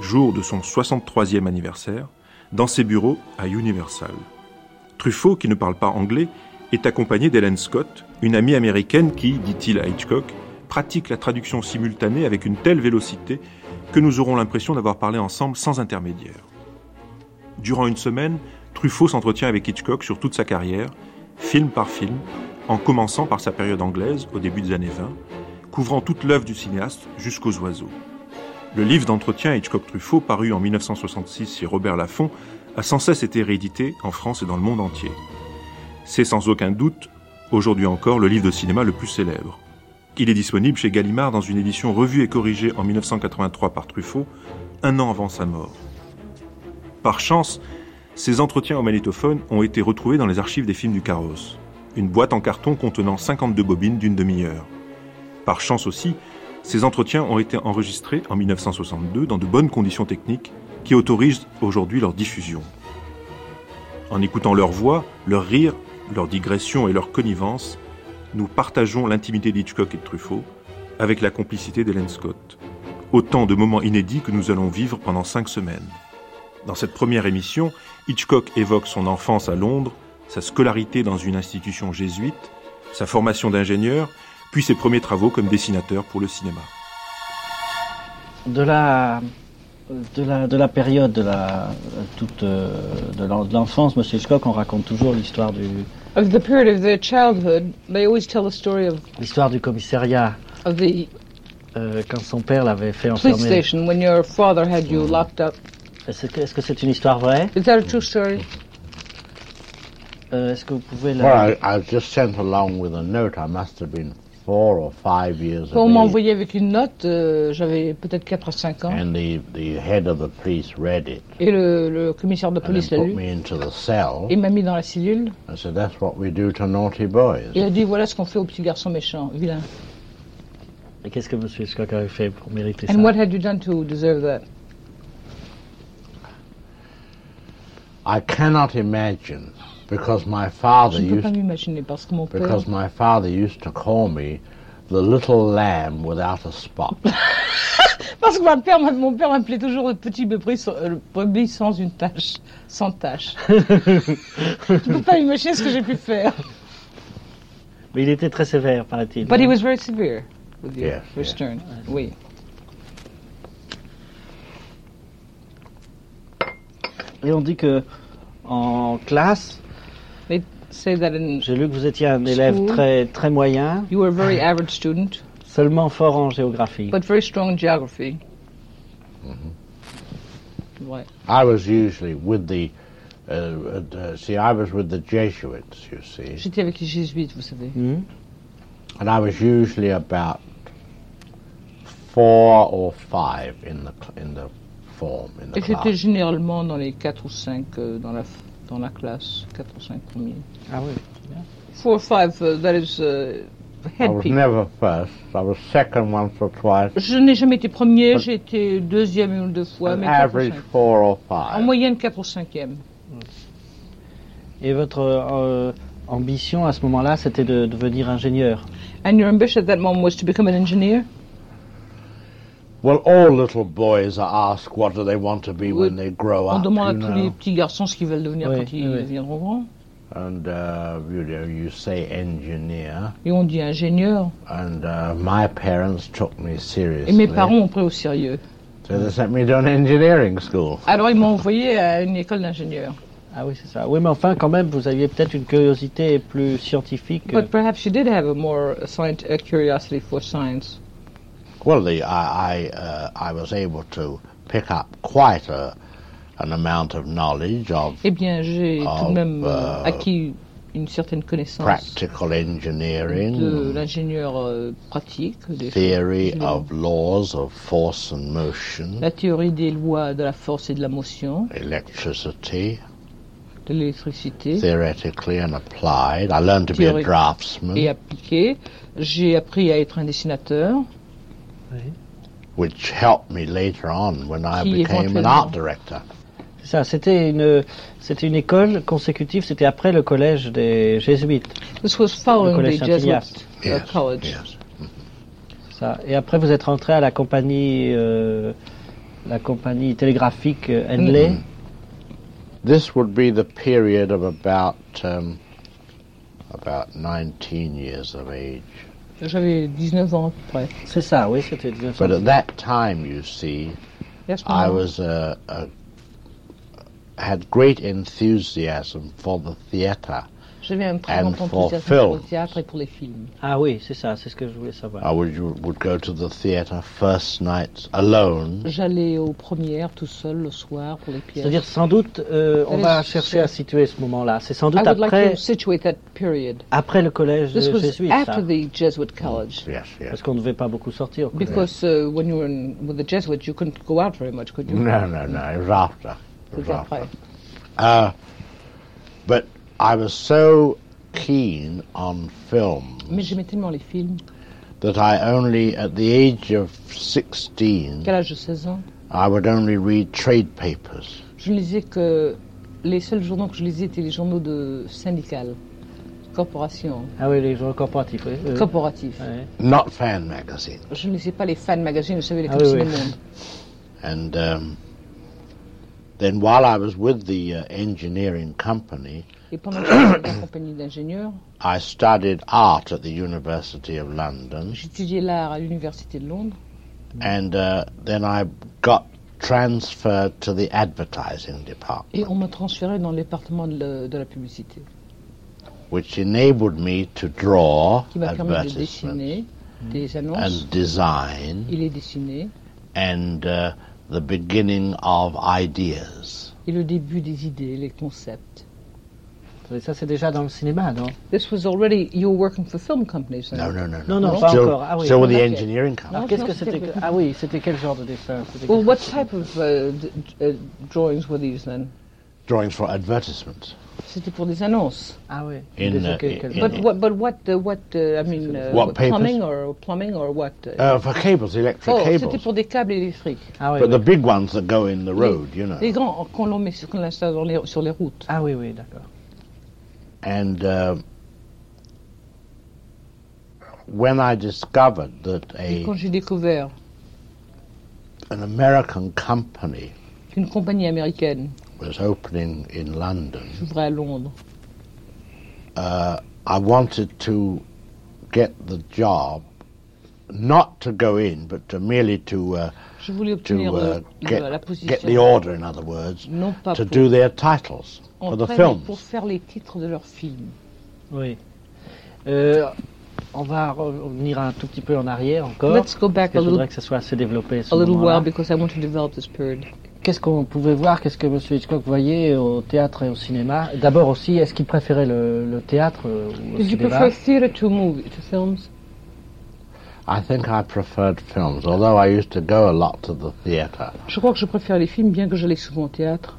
jour de son 63e anniversaire, dans ses bureaux à Universal. Truffaut, qui ne parle pas anglais, est accompagné d'Helen Scott, une amie américaine qui, dit-il à Hitchcock, pratique la traduction simultanée avec une telle vélocité que nous aurons l'impression d'avoir parlé ensemble sans intermédiaire. Durant une semaine, Truffaut s'entretient avec Hitchcock sur toute sa carrière, film par film, en commençant par sa période anglaise au début des années 20, couvrant toute l'œuvre du cinéaste jusqu'aux oiseaux. Le livre d'entretien Hitchcock-Truffaut, paru en 1966 chez Robert Laffont, a sans cesse été réédité en France et dans le monde entier. C'est sans aucun doute, aujourd'hui encore, le livre de cinéma le plus célèbre. Il est disponible chez Gallimard dans une édition revue et corrigée en 1983 par Truffaut, un an avant sa mort. Par chance, ces entretiens au magnétophone ont été retrouvés dans les archives des films du Carrosse, une boîte en carton contenant 52 bobines d'une demi-heure. Par chance aussi, ces entretiens ont été enregistrés en 1962 dans de bonnes conditions techniques qui autorisent aujourd'hui leur diffusion. En écoutant leur voix, leur rire, leur digression et leur connivence, nous partageons l'intimité d'Hitchcock et de Truffaut avec la complicité d'Hélène Scott. Autant de moments inédits que nous allons vivre pendant cinq semaines. Dans cette première émission, Hitchcock évoque son enfance à Londres, sa scolarité dans une institution jésuite, sa formation d'ingénieur, puis ses premiers travaux comme dessinateur pour le cinéma. De la, de la, de la période de la, toute, euh, de l'enfance, M. Hitchcock, on raconte toujours l'histoire du, Of the period of their childhood, they always tell the story of, l'histoire du commissariat of the euh, quand son père l'avait fait police enfermer. station when your father had you mm. locked up. Est-ce que est-ce que c'est une histoire vraie Is that a true story? Euh, Est-ce que vous pouvez la... Well, I, I just sent along with a note. I must have been four or five years Quand on envoyé avec une note, euh, j'avais peut-être 4 à 5 ans, And the, the head of the police read it et le, le commissaire de and police l'a put lu. me into the cell. Il m'a mis dans la cellule. I said, that's what we do to naughty boys. Il a dit voilà ce qu'on fait aux petits garçons méchants, vilains. Et qu'est-ce que M. Hitchcock avait fait pour mériter And ça what had you done to deserve that? I cannot imagine because my father Je ne peux used pas m'imaginer parce que mon père, because my father used to call me the little lamb without a spot. [laughs] parce que mon père, m'a- mon père m'appelait toujours le petit brebis, sans- euh, sans une tache, sans tache. [laughs] Je ne peux pas imaginer ce que j'ai pu faire. Mais il était très sévère, paraît-il. But he was very severe with you, Yes, very stern. Oui. Et on dit que en classe, They say that in j'ai lu que vous étiez un élève School. très très moyen, you were a very average student, seulement fort en géographie. but very strong in geography. Ouais. I was usually with the Uh, uh, see, I was with the Jesuits, you see, J'étais avec les jésuites, vous savez. Hmm? and I was usually about four or five in the cl- in the form in the Et j'étais class. généralement dans les 4 ou 5 euh, dans, la, f- dans la classe, 4 ou 5 premiers. Ah oui. 4 or 5, uh, that is uh, I head was people. never first. I was second once or twice. Je n'ai jamais été premier, j'ai été deuxième une ou deux fois, mais 4 ou average 5. four or En five. moyenne 4 ou 5e. Et votre euh, ambition à ce moment-là, c'était de devenir ingénieur? And your ambition at that moment was to become an engineer? Well, all little boys are asked what do they want to be when they grow On up. demande you à tous les know. petits garçons ce qu'ils veulent devenir Oui, quand ils oui. deviendront grands. And uh, you know, you say engineer, Et on dit ingénieur. and uh, my parents took me seriously. Et mes parents ont pris au sérieux. So they sent me to an engineering school. Alors ils m'ont envoyé à une école d'ingénieurs. Ah oui, c'est ça. Oui, mais enfin, quand même, vous aviez peut-être une curiosité plus scientifique. But perhaps you did have a more scient- a curiosity for science. Well, the, I I, uh, I was able to pick up quite a, an amount of knowledge of Eh bien, j'ai tout de même euh, uh, acquis une certaine connaissance practical de engineering, l'ingénieur euh, pratique, des theory choses- of laws of force and motion, la théorie des lois de la force et de la motion, electricity, de l'électricité, theoretically and applied. I learned to be a draftsman, et appliquée. J'ai appris à être un dessinateur. Which helped me later on when I Qui became an art director. Ça, c'était une, c'était une école consécutive, c'était après le collège des jésuites. This was following Le collège the. Jesuit uh, college. Ça. Et après, vous êtes rentré à la compagnie, euh, la compagnie télégraphique euh, Henley. Mhm. This would be the period of about um, about 19 years of age. J'avais 19 ans à peu près. C'est ça, oui, c'était But at that time, you see, Et I was uh, a, had great enthusiasm for the theatre. J'avais un très and grand for enthousiasme pour le théâtre et pour les films. Ah oui, c'est ça, c'est ce que je voulais savoir. I would would go to the theatre first night alone. J'allais aux premières tout seul le soir pour les pièces. C'est-à-dire, sans doute, euh, on va chercher à situer ce moment-là. C'est sans I doute would like après, to situate that period. après le collège This was jésuites, after ça. the Jesuit college. Yes, yes. Parce qu'on ne devait pas beaucoup sortir. au collège. Because uh, when you were in, with the Jesuits, you couldn't go out very much, could you? No, no, no. It was after. It was C'était after. après. Uh, but I was so keen on film Mais j'aimais tellement les films that I only, at the age of 16, qu'à l'âge de 16 ans, I would only read trade papers. je ne lisais que les seuls journaux que je lisais étaient les journaux de syndicales, corporations, Ah oui, les journaux corporatifs. oui. Corporatifs. ouais. Not fan magazines. Je ne lisais pas les fan magazines, vous savez, les Ah Capucines oui, du oui. monde. And um, then while I was with the uh, engineering company, Et pendant que j'étais la compagnie d'ingénieurs, I studied art at the University of London. j'étudiais l'art à l'université de Londres. And uh, then I got transferred to the advertising department, on m'a transféré dans le département de la, de la publicité, which enabled me to draw qui m'a permis de advertisements dessiner des annonces. and design. Et les dessiner, and uh, the beginning of ideas. et le début des idées, les concepts. Et ça, c'est déjà dans le cinéma, non This was already, you were working for film companies then? No, no, no, Non, non, Non? pas Still- encore. Ah oui. still with the engineering company. Alors, Non, qu'est-ce non, que c'était c'était que... que- Ah oui, c'était quel genre de dessin Well, what type of uh, d- uh, drawings were these then? Drawings for advertisements. C'était pour des annonces. Ah oui. In, uh, in- But what, but what, uh, what, uh, I mean, uh, What papers? plumbing or plumbing or what? uh? Uh, for cables, electric oh, c'était cables. pour des câbles électriques. Ah oui, But oui. the big ones that go in the road, you know. Les grands qu'on l'on met sur, qu'on installe dans les, sur les routes. Ah oui, oui, d'accord. And uh, when I discovered that Et a quand j'ai découvert an American company qu'une compagnie américaine was opening in London, s'ouvrait à Londres, uh, I wanted to get the job, not to go in, but to merely to uh, je to uh, le- le- get, la get the order, in other words, Non pas to pour, do their titles en for the fait, mais films. pour faire les titres de leurs films. Oui. Euh, on va revenir un tout petit peu en arrière encore. Let's go back parce que a je little- voudrais que ça soit assez développé. ce A little while because I want to develop this period. Qu'est-ce qu'on pouvait voir, qu'est-ce que M. Hitchcock voyait au théâtre et au cinéma? D'abord aussi, est-ce qu'il préférait le, le théâtre euh, ou au Did you cinéma? prefer theatre to movie, to films? I think I preferred films, although I used to go a lot to the theatre. Je crois que je préfère les films, bien que j'allais souvent au théâtre.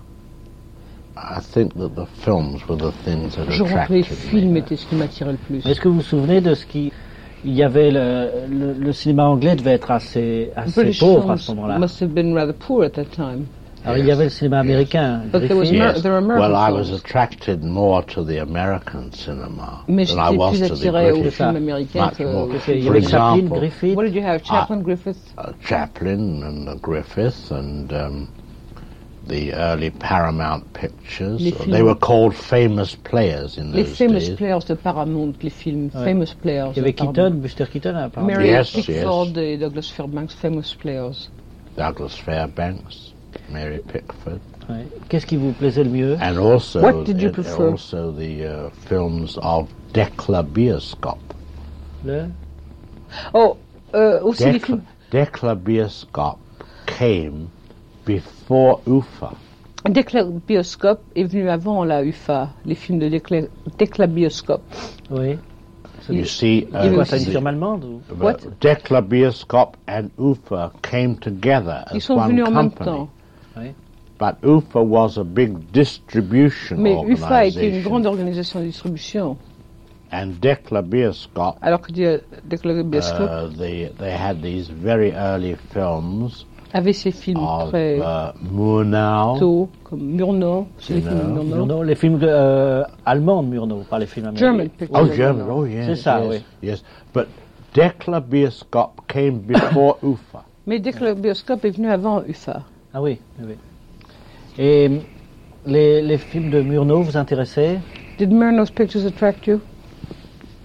I think that the films were the things that Je crois que les attracted me. films étaient ce qui m'attirait le plus. Est-ce que vous vous souvenez de ce qui... Il y avait le, le, le cinéma anglais devait être assez, assez pauvre à ce moment-là. must have been rather poor at that time. Alors il y avait le cinéma américain. But there was. Mer- there were American Well, I was attracted more to the American cinema Mais than I was to the British. films américains Much que For avait Chaplin, example, Griffith. What did you have? Chaplin, Griffith? uh, Chaplin and uh, Griffith and um, the early Paramount pictures. They were called famous players in Les those famous days. players de Paramount, les films Ouais. famous players. Il y avait de Paramount. Keaton, Buster Keaton apparemment. Mary Yes, Pickford et Douglas Fairbanks, famous players. Douglas Fairbanks, Mary Pickford. Ouais. Qu'est-ce qui vous plaisait le mieux And also, What did you prefer? also the uh, films of Decla Bioskop. Le Oh, euh, aussi les films. Decla Bioskop came before UFA. Déclabioscope est venu avant la UFA, les films de Décla- Déclabioscope. Oui. You see, C'est uh, quoi, c'est une the- firme allemande ou? The Decla Bioskop and UFA came together Ils as sont one venus en même company. temps. Oui. But UFA was a big distribution Mais UFA était une organization. grande organisation de distribution. And Decla Bioskop, Alors que uh, they, they had these very early films avait ses films of très uh, Murnau. tôt, comme Murnau, c'est les films de Murnau. Murnau. Les films euh, allemands de Murnau, pas les films américains. German pictures. Oh, German. Oh, yes. C'est ça, yes, oui. Yes. But Decla Bioskop came before [coughs] UFA. Mais Déclabioscope est venu avant UFA. Ah oui, oui. Et les, les films de Murnau vous intéressaient? Did Murnau's pictures attract you?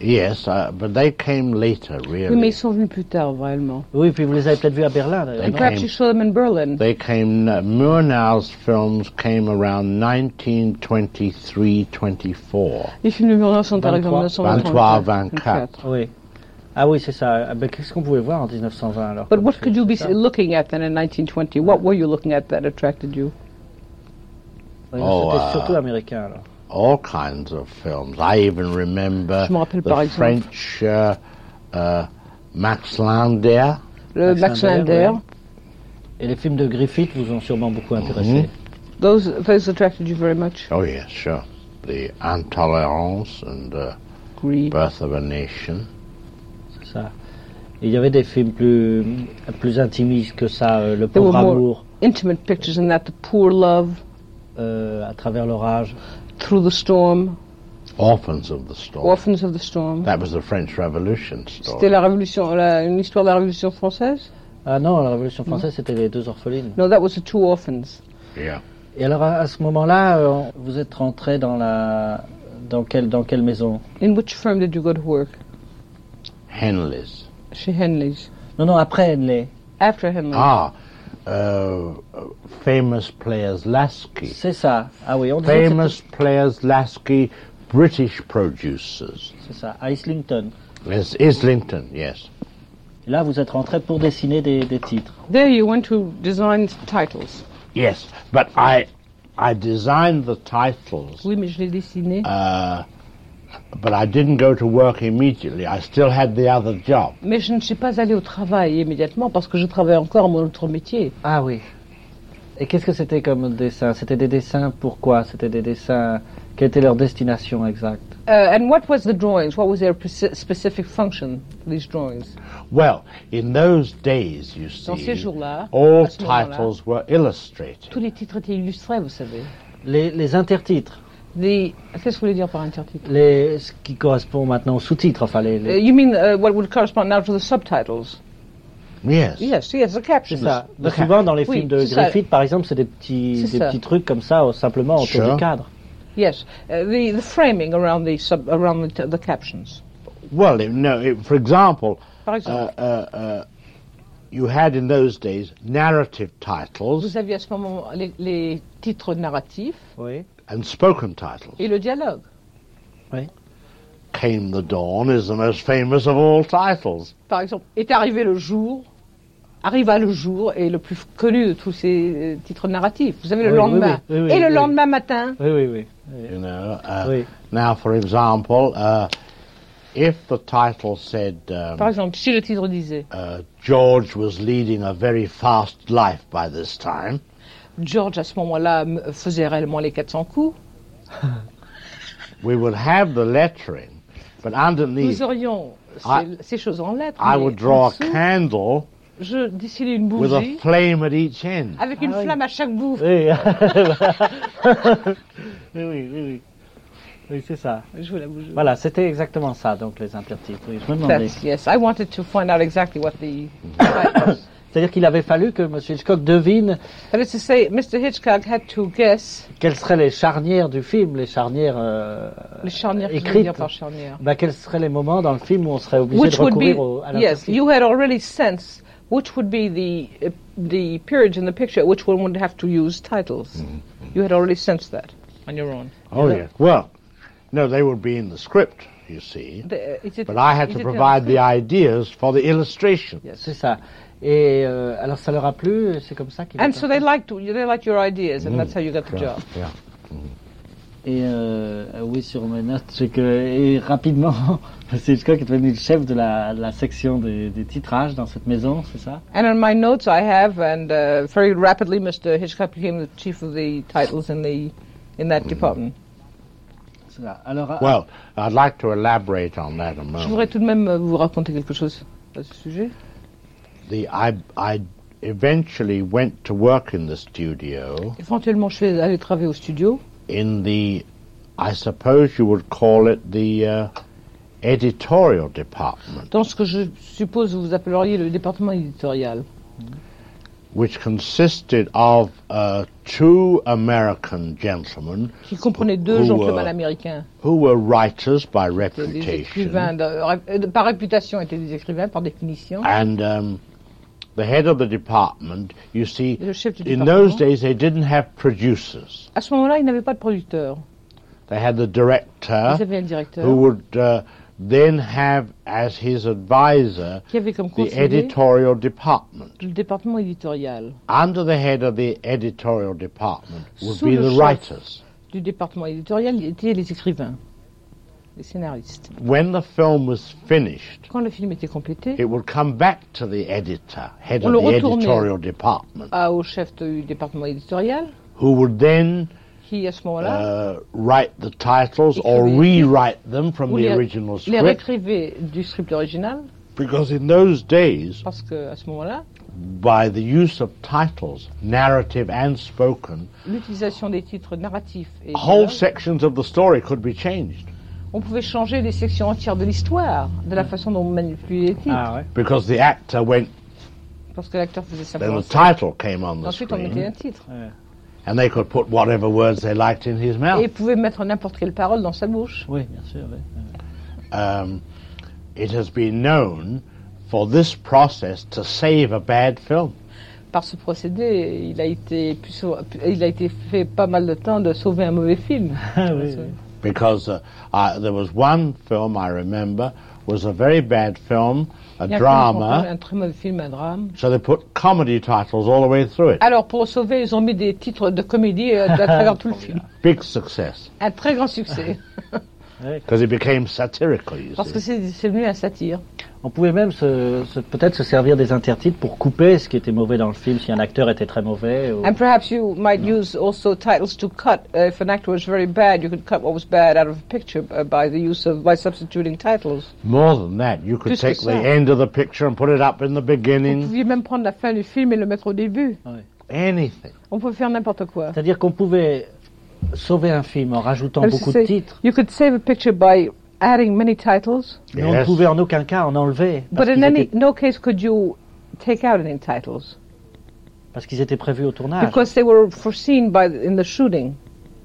Yes, uh, but they came later, Oui, mais really. ils sont venus plus tard, réellement. Oui, puis vous les avez peut-être vus à Berlin, d'ailleurs. Perhaps came- you saw them in Berlin. They came, uh, Murnau's films came around 1923-24. Les films de Murnau sont arrivés en 23, 1923. 24. Oui. Ah oui, c'est ça. Ah ben, Qu'est-ce qu'on pouvait voir en 1920 alors But what could you be looking at then in 1920? What were you looking at that attracted you? Oui, Oh, C'était euh, surtout américain alors. All kinds of films. I even remember Je me rappelle the par exemple. French uh, uh, Max Landau. Le Max Linder. ouais. Et les films de Griffith vous ont sûrement beaucoup intéressé. Those, those attracted you very much? Oh, yes, sure. The Intolerance and uh, Greed. Birth of a Nation. C'est ça. Il y avait des films plus, plus intimistes que ça, euh, Le There were pauvre more amour, intimate pictures in that. The Poor Love, euh, À travers l'orage. Through the Storm, Orphans of the Storm. Orphans of the Storm. That was the French Revolution story. C'était la révolution, la, une histoire de la révolution française? Ah non, la Révolution française, c'était les deux orphelines. No, that was the two orphans. Yeah. Et alors, à, à ce moment-là, euh, vous êtes rentré dans la... Dans quelle, dans quelle maison? In which firm did you go to work? Henley's. Chez Henley's. Non, non, après Henley. After Henley. Ah, uh, famous players Lasky. C'est ça. Ah oui, on disait que Famous players Lasky, British producers. C'est ça, à Islington. Yes, Islington, yes. Et là, vous êtes rentré pour dessiner des, des titres. There you went to design titles. Yes, but I, I designed the titles, Oui, mais je l'ai dessiné. uh, but I didn't go to work immediately. I still had the other job. Mais je ne suis pas allée au travail immédiatement parce que je travaille encore à mon autre métier. Ah oui. Et qu'est-ce que c'était comme dessin? C'était des dessins pourquoi C'était des dessins... Quelle était leur destination exacte? Uh, and what was the drawings? What was their specific function, these drawings? Well, in those days, you Dans ces see, jours-là, all titles were illustrated. tous les titres étaient illustrés, vous savez. les, les intertitres, The, qu'est-ce que vous voulez dire par intertitre? les, ce qui correspond maintenant aux sous-titres, enfin les... les- Uh, you mean uh, what would correspond now to the subtitles? Yes. Yes, yes, the captions. C'est ça. Donc, souvent, dans les Oui, films de ça. Griffith, par exemple, c'est des petits, C'est des ça. petits trucs comme ça, simplement autour Sure. du cadre. Yes, uh, the, the framing around the sub, around the, the captions. Well, no, it, for example, Par exemple, uh, uh, uh, you had in those days narrative titles vous aviez à ce moment les, les titres narratifs Oui. And spoken titles. et le dialogue. Came the Dawn is the most famous of all titles. Par exemple, est arrivé le jour, arriva le jour et le plus connu de tous ces euh, titres narratifs. Vous avez le Oui, lendemain. oui, oui, oui, et le oui. lendemain matin. Oui, oui, oui. You know, uh, Oui. now, for example, uh, if the title said um, Par exemple, si le titre disait uh, George was leading a very fast life by this time, George à ce moment-là faisait réellement les 400 coups, [laughs] we would have the lettering, but underneath, nous aurions ces, I- ces choses en lettres. I mais would en draw a candle Je dessinais une with a bougie flame at each end. avec une flamme à chaque bout. Oui, [laughs] oui, oui, oui. oui. Oui, c'est ça. Je veux la bougie. Voilà, c'était exactement ça, donc les intertitres. Oui, je me demandais. Yes, I wanted to find out exactly what the. C'est-à-dire qu'il avait fallu que M. Hitchcock devine That is to say, Mr. Hitchcock had to guess quelles seraient les charnières du film, les charnières euh, les charnières. écrites. dire par charnière. Ben, quels seraient les moments dans le film où on serait obligé Which de would be recourir au, à yes, l'intertitre you had already sensed which would be the uh, the periods in the picture at which one would have to use titles. You had already sensed that on your own. Oh, yeah. Well, no, they would be in the script, you see. It- But I had to provide the ideas for the illustration. C'est ça. Et euh, alors ça leur a plu, c'est comme ça qu'ils And so they liked they liked your ideas, and Mm. that's how you got the job. Yeah. Et euh, oui, sur mes notes, c'est que et rapidement, [laughs] M. Hitchcock est devenu le chef de la, de la section des, des titrages dans cette maison, c'est ça? And in my notes I have, and uh, very rapidly, Mr. Hitchcock became the chief of the titles in the in that department. C'est ça. Alors, euh, Well, I'd like to elaborate on that a Je moment. voudrais tout de même euh, vous raconter quelque chose à ce sujet. The, I, I eventually went to work in the studio Éventuellement, je suis allé travailler au studio. in the, I suppose you would call it the uh, editorial department, Dans ce que je suppose vous appelleriez le département éditorial, which consisted of uh, two American gentlemen qui comprenait deux Who, gentlemen américains, who were writers by des reputation. écrivains, de- de- par réputation étaient des écrivains, par définition. And um, the head of the department, you see, Le chef du in département. those days they didn't have producers. À ce moment-là, ils n'avaient pas de producteur. They had the director Ils avaient un directeur who would uh, then have as his advisor qui avait comme the editorial department. le département éditorial. Under the head of the editorial department would Sous be the writers. du département éditorial étaient les écrivains, les scénaristes. When the film was finished, Quand le film était complété, it would come back to the editor, head of the editorial department, à- au chef du département éditorial, who would then qui à ce moment-là uh, write the titles or rewrite them from the les, original les script. réécrivait du script original, Because in those days, parce que à ce moment-là, by the use of titles, narrative and spoken, l'utilisation des titres narratifs et whole sections of the story could be changed. on pouvait changer des sections entières de l'histoire, de la façon dont on manipulait les titres, Ah, Because the actor went, parce que l'acteur faisait then simplement the ça. title came on the Ensuite, on mettait un screen, titre. And they could put whatever words they liked in his Et mouth. il pouvait mettre n'importe quelle parole dans sa bouche. Oui, bien sûr. oui. Um, it has been known for this process to save a bad film. Par ce procédé, il a été, il a été fait pas mal de temps de sauver un mauvais film. [laughs] Ah, oui, oui. Because uh, I, there was one film I remember was a very bad film, a drama. Un très mauvais film, un drame. So they put comedy titles all the way through it. Alors, pour sauver, ils ont mis des titres de comédie euh, à travers tout le film. [laughs] Big success Un très grand succès. [laughs] because it became satirical. You Parce que see. c'est c'est devenu un satire. On pouvait même se, se- peut-être se servir des intertitres pour couper ce qui était mauvais dans le film, si un acteur était très mauvais. ou- And perhaps you might use also titles to cut. Uh, if an actor was very bad, you could cut what was bad out of a picture uh, by the use of by substituting titles. More than that, you could Plus que take the ça. end of the picture and put it up in the Vous beginning. pouviez même prendre la fin du film et le mettre au début. Anything. On pouvait faire n'importe quoi. C'est-à-dire qu'on pouvait sauver un film en rajoutant Comme beaucoup de titres, You could save a picture by adding many titles, mais on ne Yes. pouvait en aucun cas en enlever. Parce but in qu'ils any étaient, no case could you take out any titles parce qu'ils étaient prévus au tournage. because they were foreseen by the, in the shooting.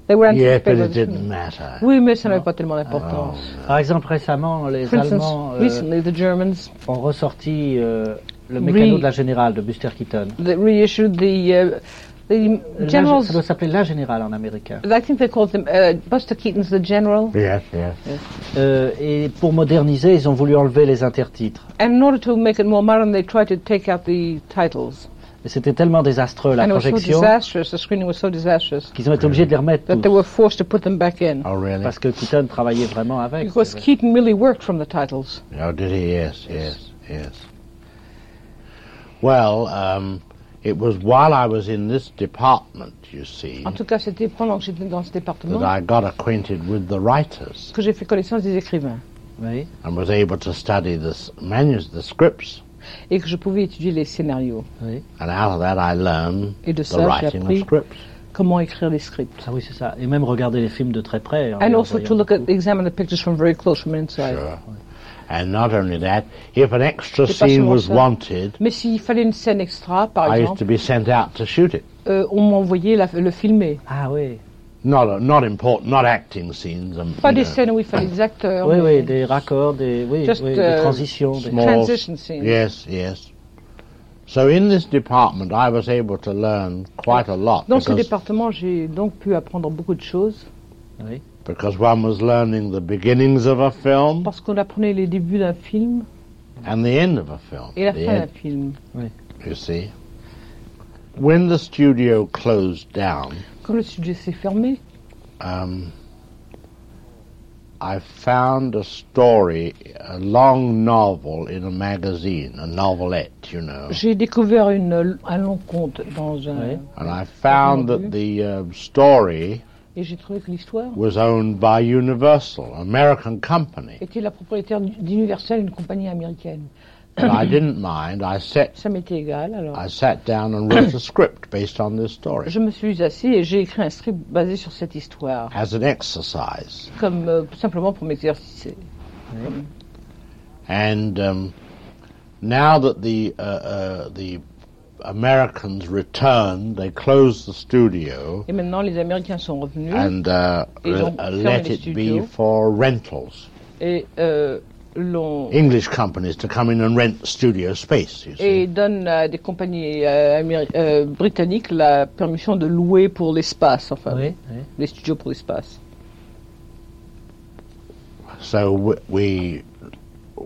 They were Yeah, anticipated but by it didn't matter. Oui, mais ça n'avait pas tellement d'importance. Par exemple, récemment, les For instance, Allemands euh, recently the Germans ont ressorti euh, le mécano de la générale de Buster Keaton. they reissued the uh, The La- generals, ça doit s'appeler la générale en américain. I think they called them, uh, Buster Keaton's the general. Yes, yes. Euh, et pour moderniser, ils ont voulu enlever les intertitres. And in order to make it more modern, they tried to take out the titles. Et c'était tellement désastreux la and it was so projection disastrous, the screening was so disastrous, qu'ils ont été obligés de les remettre that tous. they were forced to put them back in. Oh, really? Parce que Keaton travaillait vraiment avec. Because Keaton really worked from the titles. Oh, did he? Yes, yes, yes. Well, um, it was while I was in this department, you see, En tout cas, c'était pendant que j'étais dans ce département that I got acquainted with the writers que j'ai fait connaissance des écrivains Oui. and was able to study the s- manus, the scripts, et que je pouvais étudier les scénarios. Oui. and out of that I learned Et de the ça, j'ai writing of appris scripts. comment écrire les scripts. Ah oui, c'est ça. Et même regarder les films de très près. en And les also revoyant. to look at, examine the pictures from very close, from inside. Sure. And not only that, if an extra scene seulement was ça. wanted, Mais s'il fallait une scène extra, par I used exemple, to be sent out to shoot it. euh, on m'envoyait le filmer. Ah oui. Not not important, not acting scenes. Um, Pas des know, scènes où il fallait des acteurs. Oui, oui, des raccords, des, oui, Just, oui, uh, des transitions. des- small- transition scenes. Yes, yes. So in this department, I was able to learn quite a lot Dans ce département, j'ai donc pu apprendre beaucoup de choses Oui. Because one was learning the beginnings of a film parce qu'on apprenait les débuts d'un film and the end of a film. et la the fin d'un end, film. you see. When the studio closed down, Quand le studio s'est fermé, um, I found a story, a long novel in a magazine, a novelette, you know. j'ai découvert une, un long conte dans un... And I found that the uh, story Et j'ai trouvé que l'histoire was owned by Universal, an American company. était la propriétaire d'Universal, une compagnie américaine. I didn't mind. I sat, Ça m'était égal, alors. I sat down and wrote a [coughs] script based on this story Je me suis assis et j'ai écrit un script basé sur cette histoire, as an exercise. comme euh, simplement pour m'exercer. And um, now that the uh, uh, the Americans returned, they closed the studio Et maintenant, les Américains sont revenus and uh, Ils ont uh, let les it be for rentals. et euh, l'ont English companies to come in and rent studio space. You see. et donnent à des compagnies euh, améri- euh, britanniques la permission de louer pour l'espace, enfin, Oui, oui. les studios pour l'espace. So we, we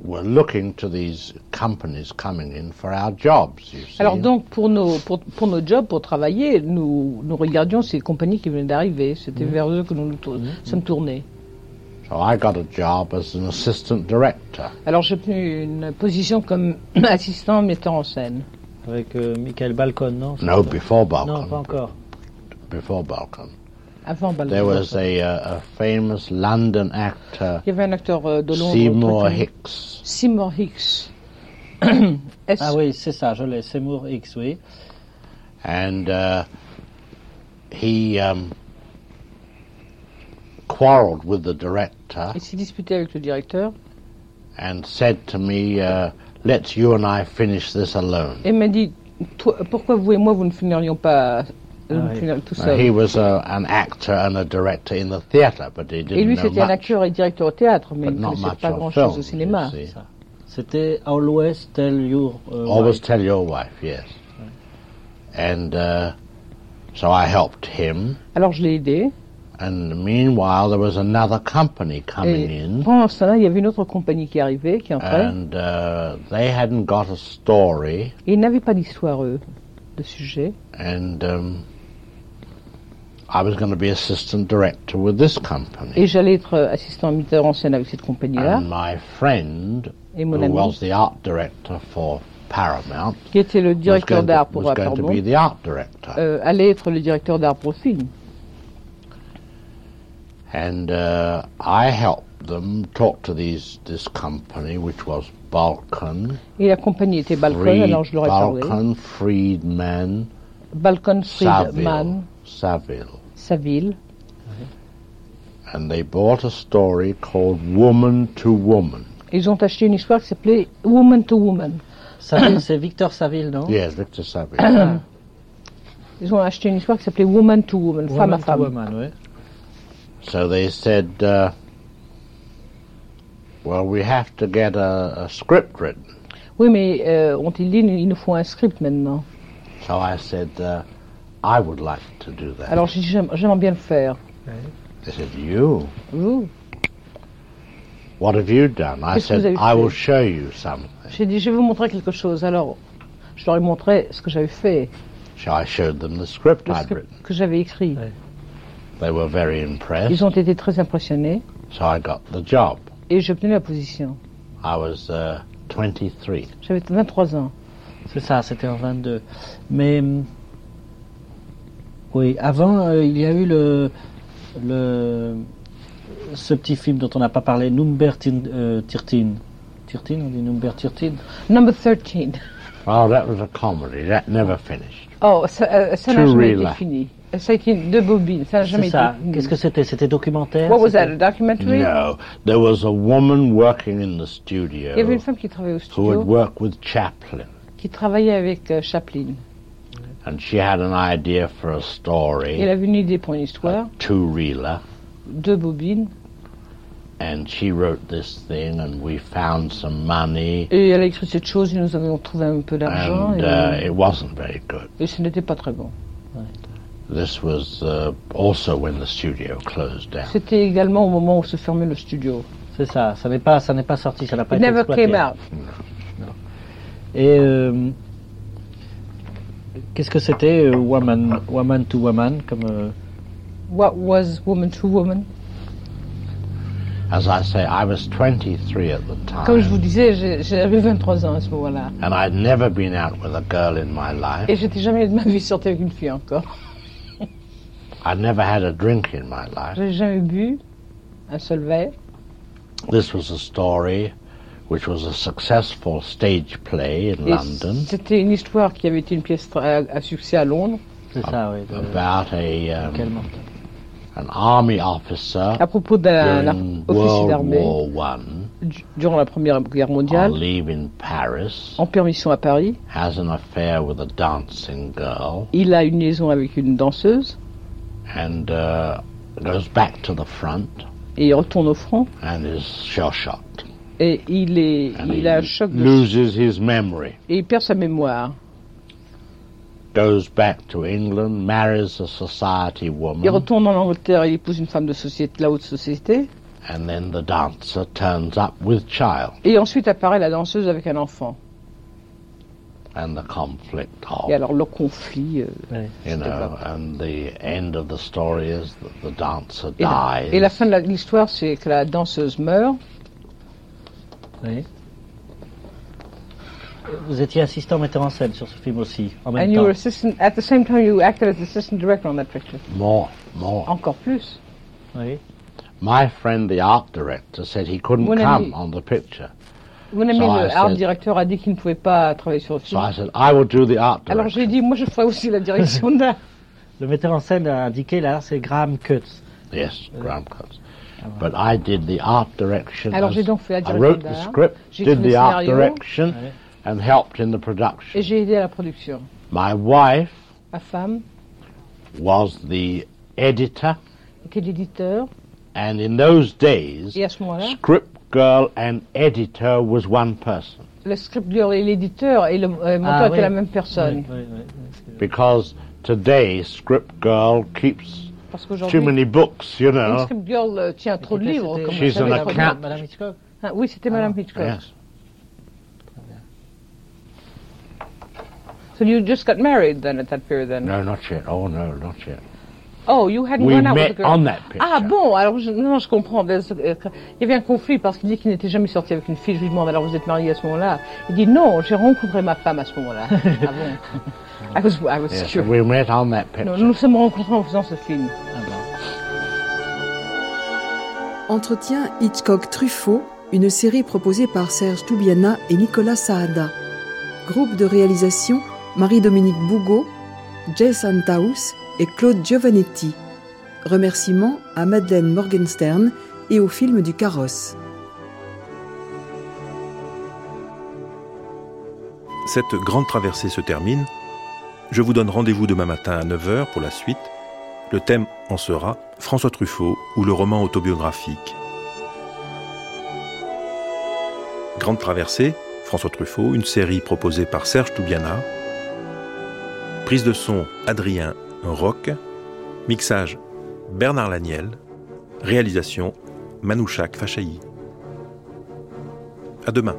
were looking to these companies coming in for our jobs. You see. Alors donc, pour nos, pour, pour nos jobs, pour travailler, nous, nous regardions ces compagnies qui venaient d'arriver. C'était Mhm. vers eux que nous nous tour- sommes tournés. So I got a job as an assistant director. Alors j'ai obtenu une position comme [clears throat] assistant metteur en scène. Avec euh, Michael Balcon, non? No, before Balcon. Non, pas encore. Before Balcon. There was a, uh, a famous London actor, Il y avait un acteur euh, de Londres. Seymour. Hicks. Seymour Hicks. [coughs] S- Ah oui, c'est ça, je l'ai. Seymour X, oui. and uh, he um, quarreled with the director Il s'est disputé avec le directeur and said to me, uh, "Let's you and I finish this alone." et m'a dit Toi, pourquoi vous et moi vous ne finirions pas oui. finir tout Now, seul he was an actor and a director in the theatre, but he Et didn't lui know c'était un much. acteur et directeur au théâtre, mais But il ne not connaissait much pas on grand chose film, au cinéma. C'était Always Tell Your uh, Always Wife. tell your wife, yes. And uh, so I helped him. Alors je l'ai aidé. And meanwhile, there was another company coming Et in, pendant ce temps-là, il y avait une autre compagnie qui arrivait, qui entrait. and uh, they hadn't got a story, Et ils n'avaient pas d'histoire, eux, de sujet. and um, I was going to be assistant director with this company. Et j'allais être euh, assistant metteur en scène avec cette compagnie-là. And my friend, Et mon who ami. was the art director for Paramount, qui était le directeur d'art pour was going to be the art director. euh, allait être le directeur d'art pour le film. And uh, I helped them talk to these this company, which was Balkan. Et la compagnie était Balcon, Fried- alors je leur ai parlé. Balkan Friedman Balcon Saville. Friedman, Saville. Saville. And they bought a story called Woman to Woman. Ils ont acheté une histoire qui s'appelait Woman to Woman. Saville, c'est Victor Saville, non? Yes, Victor Saville. [coughs] Ils ont acheté une histoire qui s'appelait Woman to Woman, femme à Woman to femme. Woman, oui. so they said, uh, well, we have to get a, a script written. Oui, mais euh, ont-ils dit, il nous faut un script maintenant? So I said, uh, I would like to do that. Alors j'ai dit j'aime- j'aimerais bien le faire. They said, You? Vous What have you done? I said, I fait? will show you something. J'ai dit je vais vous montrer quelque chose. Alors je leur ai montré ce que j'avais fait, So I showed them the script I'd written. que j'avais écrit. They were very impressed. Ils ont été très impressionnés So I got the job. et j'ai obtenu la position. I was uh, 23. J'avais 23 ans. C'est ça, c'était en 22. Mais hum, oui, avant, euh, il y a eu le, le ce petit film dont on n'a pas parlé, Number Tin- euh, 13. 13, on dit Number 13 Number 13. Oh, that was a comedy. That never finished. Oh, ça euh, ça n'a jamais été fini. Ça a été deux bobines, ça n'a jamais C'est été ça. fini. Qu'est-ce que c'était? C'était documentaire? What was that, c'était- a documentary? No, there was a woman working in the Il y avait studio une femme qui travaillait au who had studio, worked with Chaplin. qui travaillait avec euh, Chaplin. And she had an idea for a Et elle story, avait une idée pour une histoire, two reeler, deux bobines, and she wrote this thing, and we found some money, et elle a écrit cette chose, et nous avions trouvé un peu d'argent, and et, uh, it wasn't very good. et ce n'était pas très bon. This was uh, also when the studio closed down. C'était également au moment où se fermait le studio. C'est ça. Ça n'est pas, ça n'est pas sorti, ça n'a pas It été never exploité. came out. Et euh, qu'est-ce que c'était euh, woman, woman to woman comme euh, What was woman to woman? As I say, I was 23 at the Comme je time, vous disais, j'avais 23 ans à ce moment-là. and I'd never been out with a girl in my life. Et j'étais jamais de ma vie sortie avec une fille encore. [laughs] I'd never had a drink in my life. J'ai jamais bu un seul verre. This was a story which was a successful stage play in Et London C'était une histoire qui avait été une pièce à, à succès à Londres. C'est ça, oui. de- about a um, an army officer À propos d'un during officier World d'armée War One du- durant la Première Guerre on mondiale, leave in Paris, en permission à Paris. has an affair with a dancing girl, Il a une liaison avec une danseuse and uh, goes back to the front et il retourne au front. and is shell shocked. Et il, est, And il he a un choc de loses his memory. et il perd sa mémoire. Goes back to England, marries a society Il woman, retourne en Angleterre, il épouse une femme de société, la haute société. and then the dancer turns up with child, Et ensuite apparaît la danseuse avec un enfant. and the conflict of Et alors le conflit. euh, Ouais. you know, and the end of the story is that the dancer et, la, dies. et la fin de la- l'histoire, c'est que la danseuse meurt. Oui. Vous étiez assistant metteur en scène sur ce film aussi, en même And you temps. were assistant, at the same time you acted as assistant director on that picture. More, more. Encore plus. Oui. My friend, the art director, said he couldn't Mon come ami- on the picture. Mon ami So I le art said- directeur a dit qu'il ne pouvait pas travailler sur le So film. I said, I will do the art Alors j'ai dit, moi je ferai aussi la direction [laughs] d'art. Le metteur en scène a indiqué là, c'est Graham Cutts. Yes, Graham Coates. But I did the art direction. Alors, j'ai donc fait la I wrote the script, J'ai did the art scénario. direction, and helped in the production. Et j'ai aidé à la production. My wife Ma femme, was the editor, qui est l'éditeur, and in those days, et à ce script girl and editor was one person le script girl et l'éditeur et le euh, monteur Ah, étaient oui. la même personne. Oui, oui, oui. because today script girl keeps Parce too qu'aujourd'hui, many books, you une know. script girl euh, tient trop de livres. comme She's première- Madame Hitchcock Ah, oui, c'était Madame Hitchcock. Yes. So you just got married then at that period then? No, not yet. Oh no, not yet. Oh, you hadn't We gone out with met the girl. on that picture. Ah bon, alors je, non, je comprends. Euh, Il y avait un conflit parce qu'il dit qu'il n'était jamais sorti avec une fille. Je lui demande alors vous êtes marié à ce moment-là? Il dit non, j'ai rencontré ma femme à ce moment-là. [laughs] ah bon? I was, I was Yes, curious. we met on that Non, picture. nous nous sommes rencontrés en faisant ce film. Entretien Hitchcock-Truffaut, une série proposée par Serge Toubiana et Nicolas Saada. Groupe de réalisation Marie-Dominique Bougot, Jay Santaus et Claude Giovanetti. Remerciements à Madeleine Morgenstern et au film du Carrosse. Cette grande traversée se termine. Je vous donne rendez-vous demain matin à 9h pour la suite. Le thème en sera François Truffaut ou le roman autobiographique. Grande traversée, François Truffaut, une série proposée par Serge Toubiana. Prise de son Adrien Rock, mixage Bernard Laniel, réalisation Manouchak Fachaï. À demain.